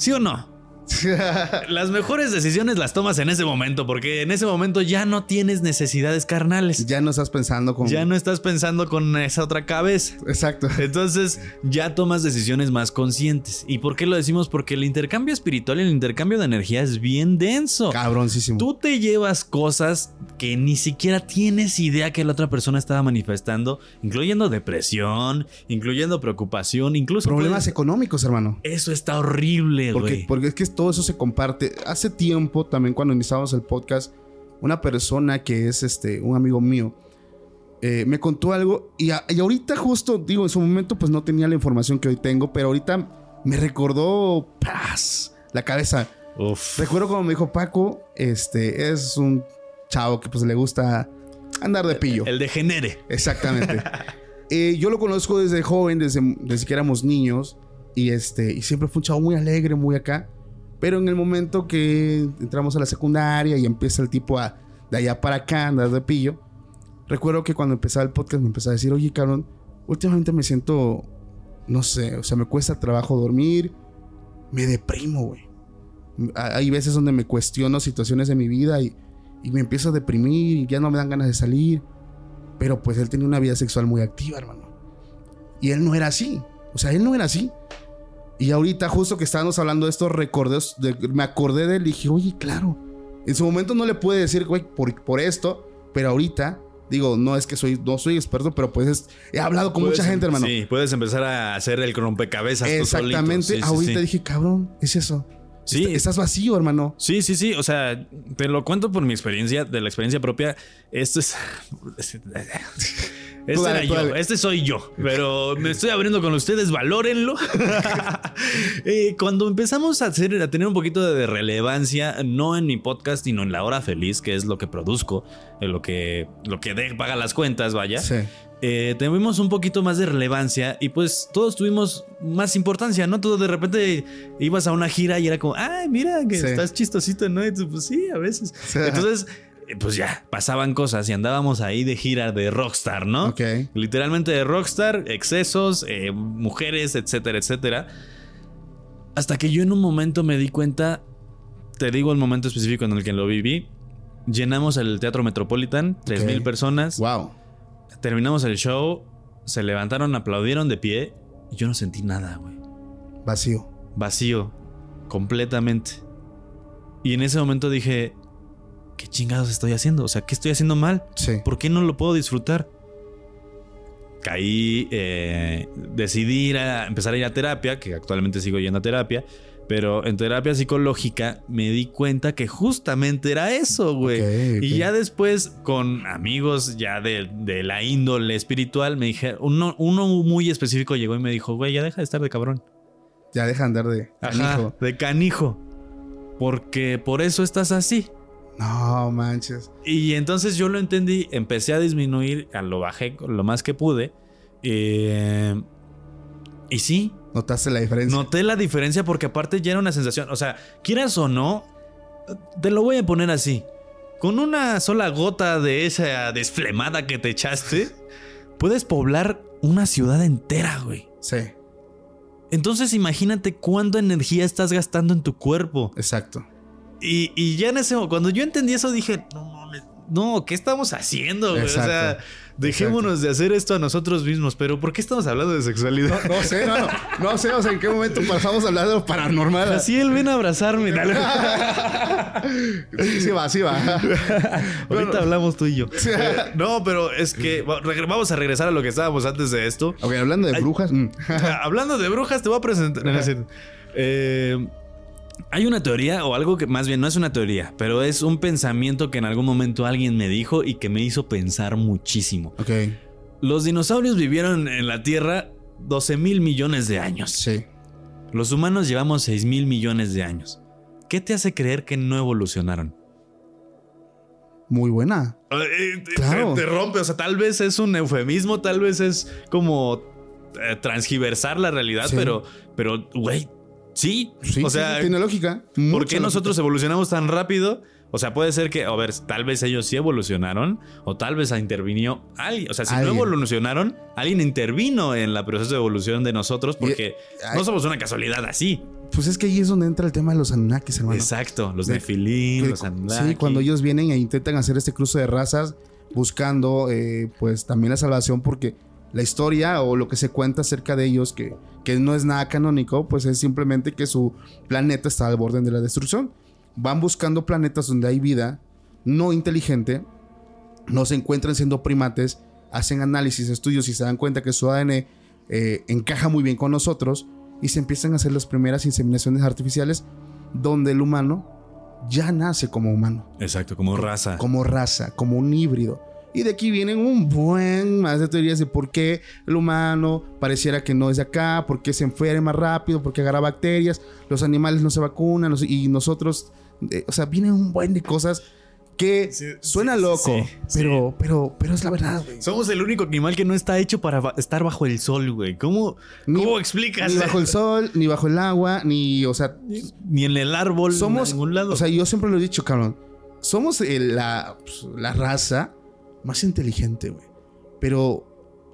¿sí o no? Las mejores decisiones las tomas en ese momento, porque en ese momento ya no tienes necesidades carnales. ya no estás pensando con. Ya no estás pensando con esa otra cabeza. Exacto. Entonces ya tomas decisiones más conscientes. ¿Y por qué lo decimos? Porque el intercambio espiritual y el intercambio de energía es bien denso. Cabroncísimo. Tú te llevas cosas que ni siquiera tienes idea que la otra persona estaba manifestando, incluyendo depresión, incluyendo preocupación, incluso Problemas puedes- económicos, hermano. Eso está horrible, Porque, güey. porque es que todo eso se comparte. Hace tiempo, también cuando iniciábamos el podcast, una persona que es este, un amigo mío eh, me contó algo y, a- y ahorita justo, digo, en su momento pues no tenía la información que hoy tengo, pero ahorita me recordó ¡pras! la cabeza. Uf. Recuerdo como me dijo Paco, este es un chavo que pues le gusta andar de pillo. El degenere. Exactamente. Eh, yo lo conozco desde joven, desde, desde que éramos niños. Y, este, y siempre fue un chavo muy alegre, muy acá. Pero en el momento que entramos a la secundaria y empieza el tipo a de allá para acá, andar de pillo. Recuerdo que cuando empezaba el podcast me empezaba a decir, oye, cabrón, últimamente me siento, no sé, o sea, me cuesta trabajo dormir, me deprimo, güey. Ha- Hay veces donde me cuestiono situaciones de mi vida y, y me empiezo a deprimir y ya no me dan ganas de salir. Pero pues él tenía una vida sexual muy activa, hermano. Y él no era así. O sea, él no era así. Y ahorita, justo que estábamos hablando de estos recordes, de- me acordé de él y dije, oye, claro. En su momento no le pude decir, güey, por, por esto, pero ahorita, digo, no es que soy, no soy experto, pero pues es- he hablado con mucha gente, hermano. Sí, puedes empezar a hacer el rompecabezas. Exactamente. Sí, sí, ahorita sí. dije, cabrón, es eso. Sí. Est- Estás vacío, hermano. Sí, sí, sí. O sea, te lo cuento por mi experiencia, de la experiencia propia. Esto es. Este dale, era yo, dale. este soy yo, pero me estoy abriendo con ustedes, valórenlo. Eh, cuando empezamos a, hacer, a tener un poquito de relevancia, no en mi podcast, sino en La Hora Feliz, que es lo que produzco, eh, lo que, lo que de- paga las cuentas, vaya, Sí. eh, tuvimos un poquito más de relevancia y pues todos tuvimos más importancia, ¿no? Todo de repente ibas a una gira y era como, ay, mira, que Sí. estás chistosito, ¿no? Y tú, pues sí, a veces. Entonces, eh, pues ya, pasaban cosas y andábamos ahí de gira de rockstar, ¿no? Ok. Literalmente de rockstar, excesos, eh, mujeres, etcétera, etcétera. Hasta que yo en un momento me di cuenta, te digo el momento específico en el que lo viví, llenamos el Teatro Metropolitan, 3.000 Ok. personas. Wow. Terminamos el show, se levantaron, aplaudieron de pie y yo no sentí nada, güey. Vacío. Vacío, completamente. Y en ese momento dije, ¿qué chingados estoy haciendo? O sea, ¿qué estoy haciendo mal? Sí. ¿Por qué no lo puedo disfrutar? Caí, eh, decidí ir a empezar a ir a terapia, que actualmente sigo yendo a terapia, pero en terapia psicológica me di cuenta que justamente era eso, güey. Y ya después, con amigos ya de, de la índole espiritual, me dije, uno, uno muy específico llegó y me dijo, güey, ya deja de estar de cabrón. Ya deja de andar de Ajá, canijo. de canijo. Porque por eso estás así. No manches. Y entonces yo lo entendí, empecé a disminuir, lo bajé lo más que pude. eh, y sí, Notaste la diferencia. noté la diferencia porque aparte ya era una sensación. O sea, quieras o no, te lo voy a poner así. Con una sola gota de esa desflemada que te echaste, puedes poblar una ciudad entera, güey. Sí, Entonces imagínate cuánta energía estás gastando en tu cuerpo. exacto. Y, y ya en ese cuando yo entendí eso dije, no mames, no, ¿qué estamos haciendo? O sea, Exacto. dejémonos de hacer esto a nosotros mismos, pero ¿por qué estamos hablando de sexualidad? No sé, no, no. No sé, o sea, en qué momento pasamos a hablar de lo paranormal. Así él ven a abrazarme. dale. Sí, sí va, sí va. Ahorita hablamos tú y yo. Eh, no, pero es que vamos a regresar a lo que estábamos antes de esto. Ok, hablando de brujas. mm. Hablando de brujas, te voy a presentar. Eh, hay una teoría, o algo que más bien no es una teoría, pero es un pensamiento que en algún momento alguien me dijo y que me hizo pensar muchísimo. Ok, Los dinosaurios vivieron en la Tierra 12 mil millones de años. sí. Los humanos llevamos 6 mil millones de años. ¿Qué te hace creer que no evolucionaron? Muy buena. Eh, Claro. Te, te rompe, o sea, tal vez es un eufemismo, tal vez es como eh, transgiversar la realidad, Sí. pero, pero, güey, sí. Sí, o sea, sí, tiene lógica. ¿por qué lógica. nosotros evolucionamos tan rápido? O sea, puede ser que, a ver, tal vez ellos sí evolucionaron, o tal vez intervinió alguien. O sea, si Alguien. no evolucionaron, alguien intervino en la proceso de evolución de nosotros porque ay. no somos una casualidad así. Pues es que ahí es donde entra el tema de los Anunnakis, hermano. Exacto, los Que- los Anunnaki. Sí, cuando ellos vienen e intentan hacer este cruce de razas buscando eh, pues también la salvación porque la historia o lo que se cuenta acerca de ellos que, que no es nada canónico pues es simplemente que su planeta está al borde de la destrucción. Van buscando planetas donde hay vida no inteligente, no se encuentran siendo primates, hacen análisis, estudios y se dan cuenta que su ADN eh, encaja muy bien con nosotros y se empiezan a hacer las primeras inseminaciones artificiales donde el humano ya nace como humano, Exacto, como raza. como raza, como un híbrido. Y de aquí vienen un buen más de teorías de por qué el humano pareciera que no es de acá, por qué se enferma rápido, por qué agarra bacterias, los animales no se vacunan y nosotros, eh, o sea, vienen un buen de cosas que Sí, suena sí, loco, sí, pero, pero, pero es la verdad, güey. Somos el único animal que no está hecho para estar bajo el sol, güey. ¿Cómo, Ni- ¿cómo explicas? Ni bajo el sol, ni bajo el agua, ni, o sea, Ni en el árbol, somos, en ningún lado. o sea, yo siempre lo he dicho, cabrón, somos el- la, pues, la raza más inteligente, güey. Pero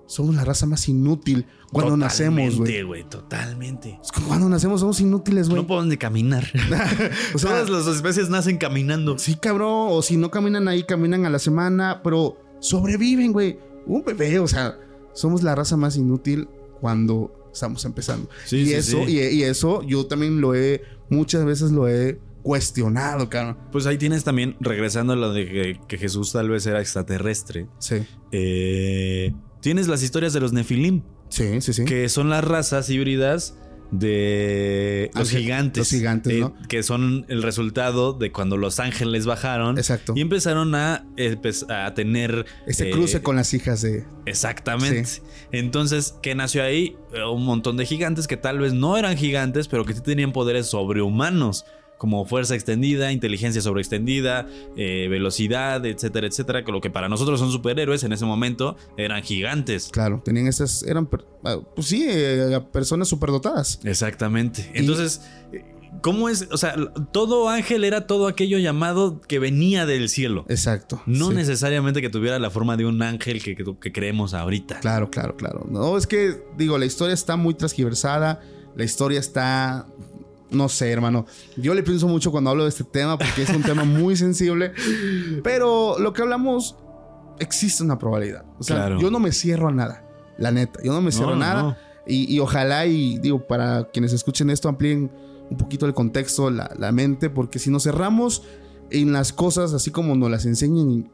somos la raza más inútil cuando nacemos, güey. güey. Totalmente. Cuando nacemos somos inútiles, güey. No pueden de caminar. o sea, Todas las especies nacen caminando. sí, cabrón. O si no caminan ahí, caminan a la semana, pero sobreviven, güey. Un bebé, o sea, somos la raza más inútil cuando estamos empezando. Sí, y sí, eso, sí. Y, y eso yo también lo he, muchas veces lo he cuestionado, cabrón. Pues ahí tienes también, regresando a lo de que, que Jesús tal vez era extraterrestre. Sí, eh, tienes las historias de los Nefilim, sí, sí, sí. que son las razas híbridas de los Ángel- gigantes. los gigantes, eh, ¿no? Que son el resultado de cuando los ángeles bajaron. Exacto. Y empezaron a, a tener... Este eh, cruce con las hijas de. Exactamente. Entonces, ¿qué nació ahí? Un montón de gigantes que tal vez no eran gigantes, pero que sí tenían poderes sobrehumanos, como fuerza extendida, inteligencia sobreextendida, eh, velocidad, etcétera, etcétera. Que lo que para nosotros son superhéroes en ese momento eran gigantes. Claro, tenían esas. Eran. ah, Pues sí, eh, personas superdotadas. Exactamente. Entonces, eh, ¿cómo es? O sea, todo ángel era todo aquello llamado que venía del cielo. Exacto. No sí. necesariamente que tuviera la forma de un ángel que, que- que creemos ahorita. Claro, claro, claro. No, es que, digo, la historia está muy transgiversada. La historia está. No sé, hermano. Yo le pienso mucho cuando hablo de este tema porque es un tema muy sensible. Pero lo que hablamos, existe una probabilidad. O sea, Claro. yo no me cierro a nada. La neta, yo no me cierro No, a nada. no. Y, y ojalá, y digo, para quienes escuchen esto, amplíen un poquito el contexto, la, la mente, porque si nos cerramos en las cosas así como nos las enseñan,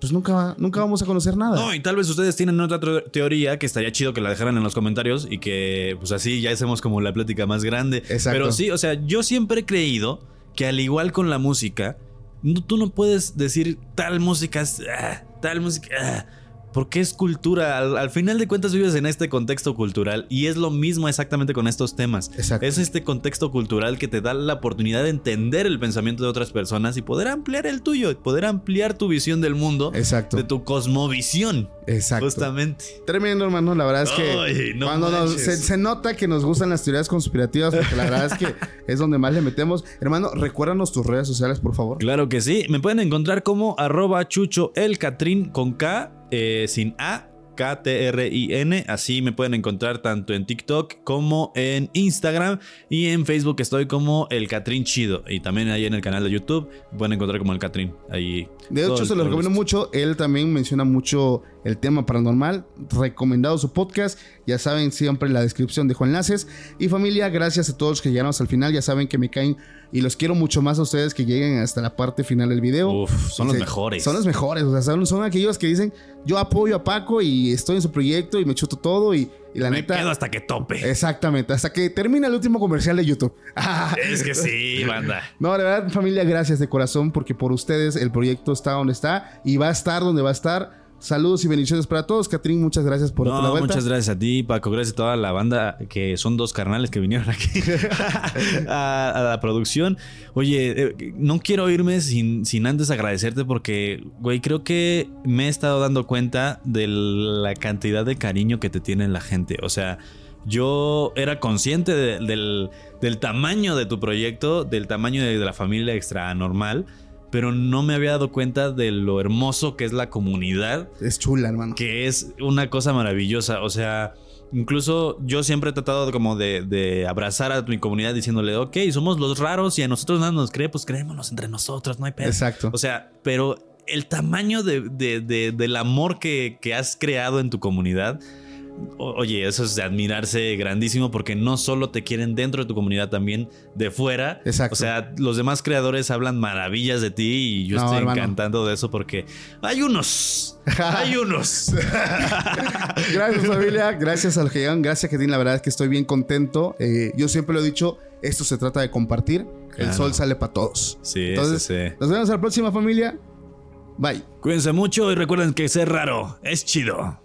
pues nunca, nunca vamos a conocer nada. No, y tal vez ustedes tienen otra teoría que estaría chido que la dejaran en los comentarios y que pues así ya hacemos como la plática más grande. Exacto. Pero sí, o sea, yo siempre he creído que al igual con la música, no- tú no puedes decir tal música es ah, tal música ah, porque es cultura. Al, al final de cuentas vives en este contexto cultural y es lo mismo exactamente con estos temas. Exacto. Es este contexto cultural que te da la oportunidad de entender el pensamiento de otras personas y poder ampliar el tuyo, poder ampliar tu visión del mundo, Exacto. de tu cosmovisión. Exacto. Justamente. Tremendo, hermano. La verdad es que no cuando nos- se nota que nos gustan las teorías conspirativas, porque la verdad es que es donde más le metemos. Hermano, recuérdanos tus redes sociales, por favor. Claro que sí. Me pueden encontrar como arroba chucho el Catrín con K, eh, sin A. K-T-R-I-N, así me pueden encontrar tanto en TikTok como en Instagram y en Facebook estoy como el Catrín Chido y también ahí en el canal de YouTube pueden encontrar como el Catrín. Ahí. De hecho, se lo recomiendo mucho. Él también menciona mucho el tema paranormal. Recomendado su podcast. Ya saben, siempre en la descripción dejo enlaces. Y familia, gracias a todos los que llegaron hasta el final. Ya saben que me caen y los quiero mucho más a ustedes que lleguen hasta la parte final del video. Uf, son los mejores. Son los mejores. O sea, son, son aquellos que dicen, yo apoyo a Paco y estoy en su proyecto y me chuto todo. Y, y la Me neta... quedo hasta que tope. Exactamente, hasta que termina el último comercial de YouTube. Es que sí, banda. No, de verdad, familia, gracias de corazón porque por ustedes el proyecto está donde está y va a estar donde va a estar. Saludos y bendiciones para todos. Catrín, muchas gracias por No, la vuelta. muchas gracias a ti, Paco. Gracias a toda la banda que son dos carnales que vinieron aquí a, a la producción. Oye, eh, no quiero irme sin, sin antes agradecerte porque, güey, creo que me he estado dando cuenta de la cantidad de cariño que te tiene la gente. O sea, yo era consciente de- del, del tamaño de tu proyecto, del tamaño de, de la familia extra normal. Pero no me había dado cuenta de lo hermoso que es la comunidad Es chula, hermano. que es una cosa maravillosa. O sea, incluso yo siempre he tratado como de, de abrazar a mi comunidad diciéndole, ok, somos los raros y a nosotros nada nos cree, pues creémonos entre nosotros, no hay pedo. Exacto. O sea, pero el tamaño de- de- del amor que, que has creado en tu comunidad. Oye, eso es de admirarse grandísimo porque no solo te quieren dentro de tu comunidad, también de fuera. Exacto. O sea, los demás creadores hablan maravillas de ti y yo No, estoy hermano. encantado de eso porque hay unos, hay unos. Gracias, familia. Gracias a los que llegan. Gracias, Catrín. La verdad es que estoy bien contento. Eh, yo siempre lo he dicho, esto se trata de compartir. El sol sale para todos. Sí, Entonces, sí, sí. nos vemos a la próxima, familia. Bye. Cuídense mucho y recuerden que ser raro es chido.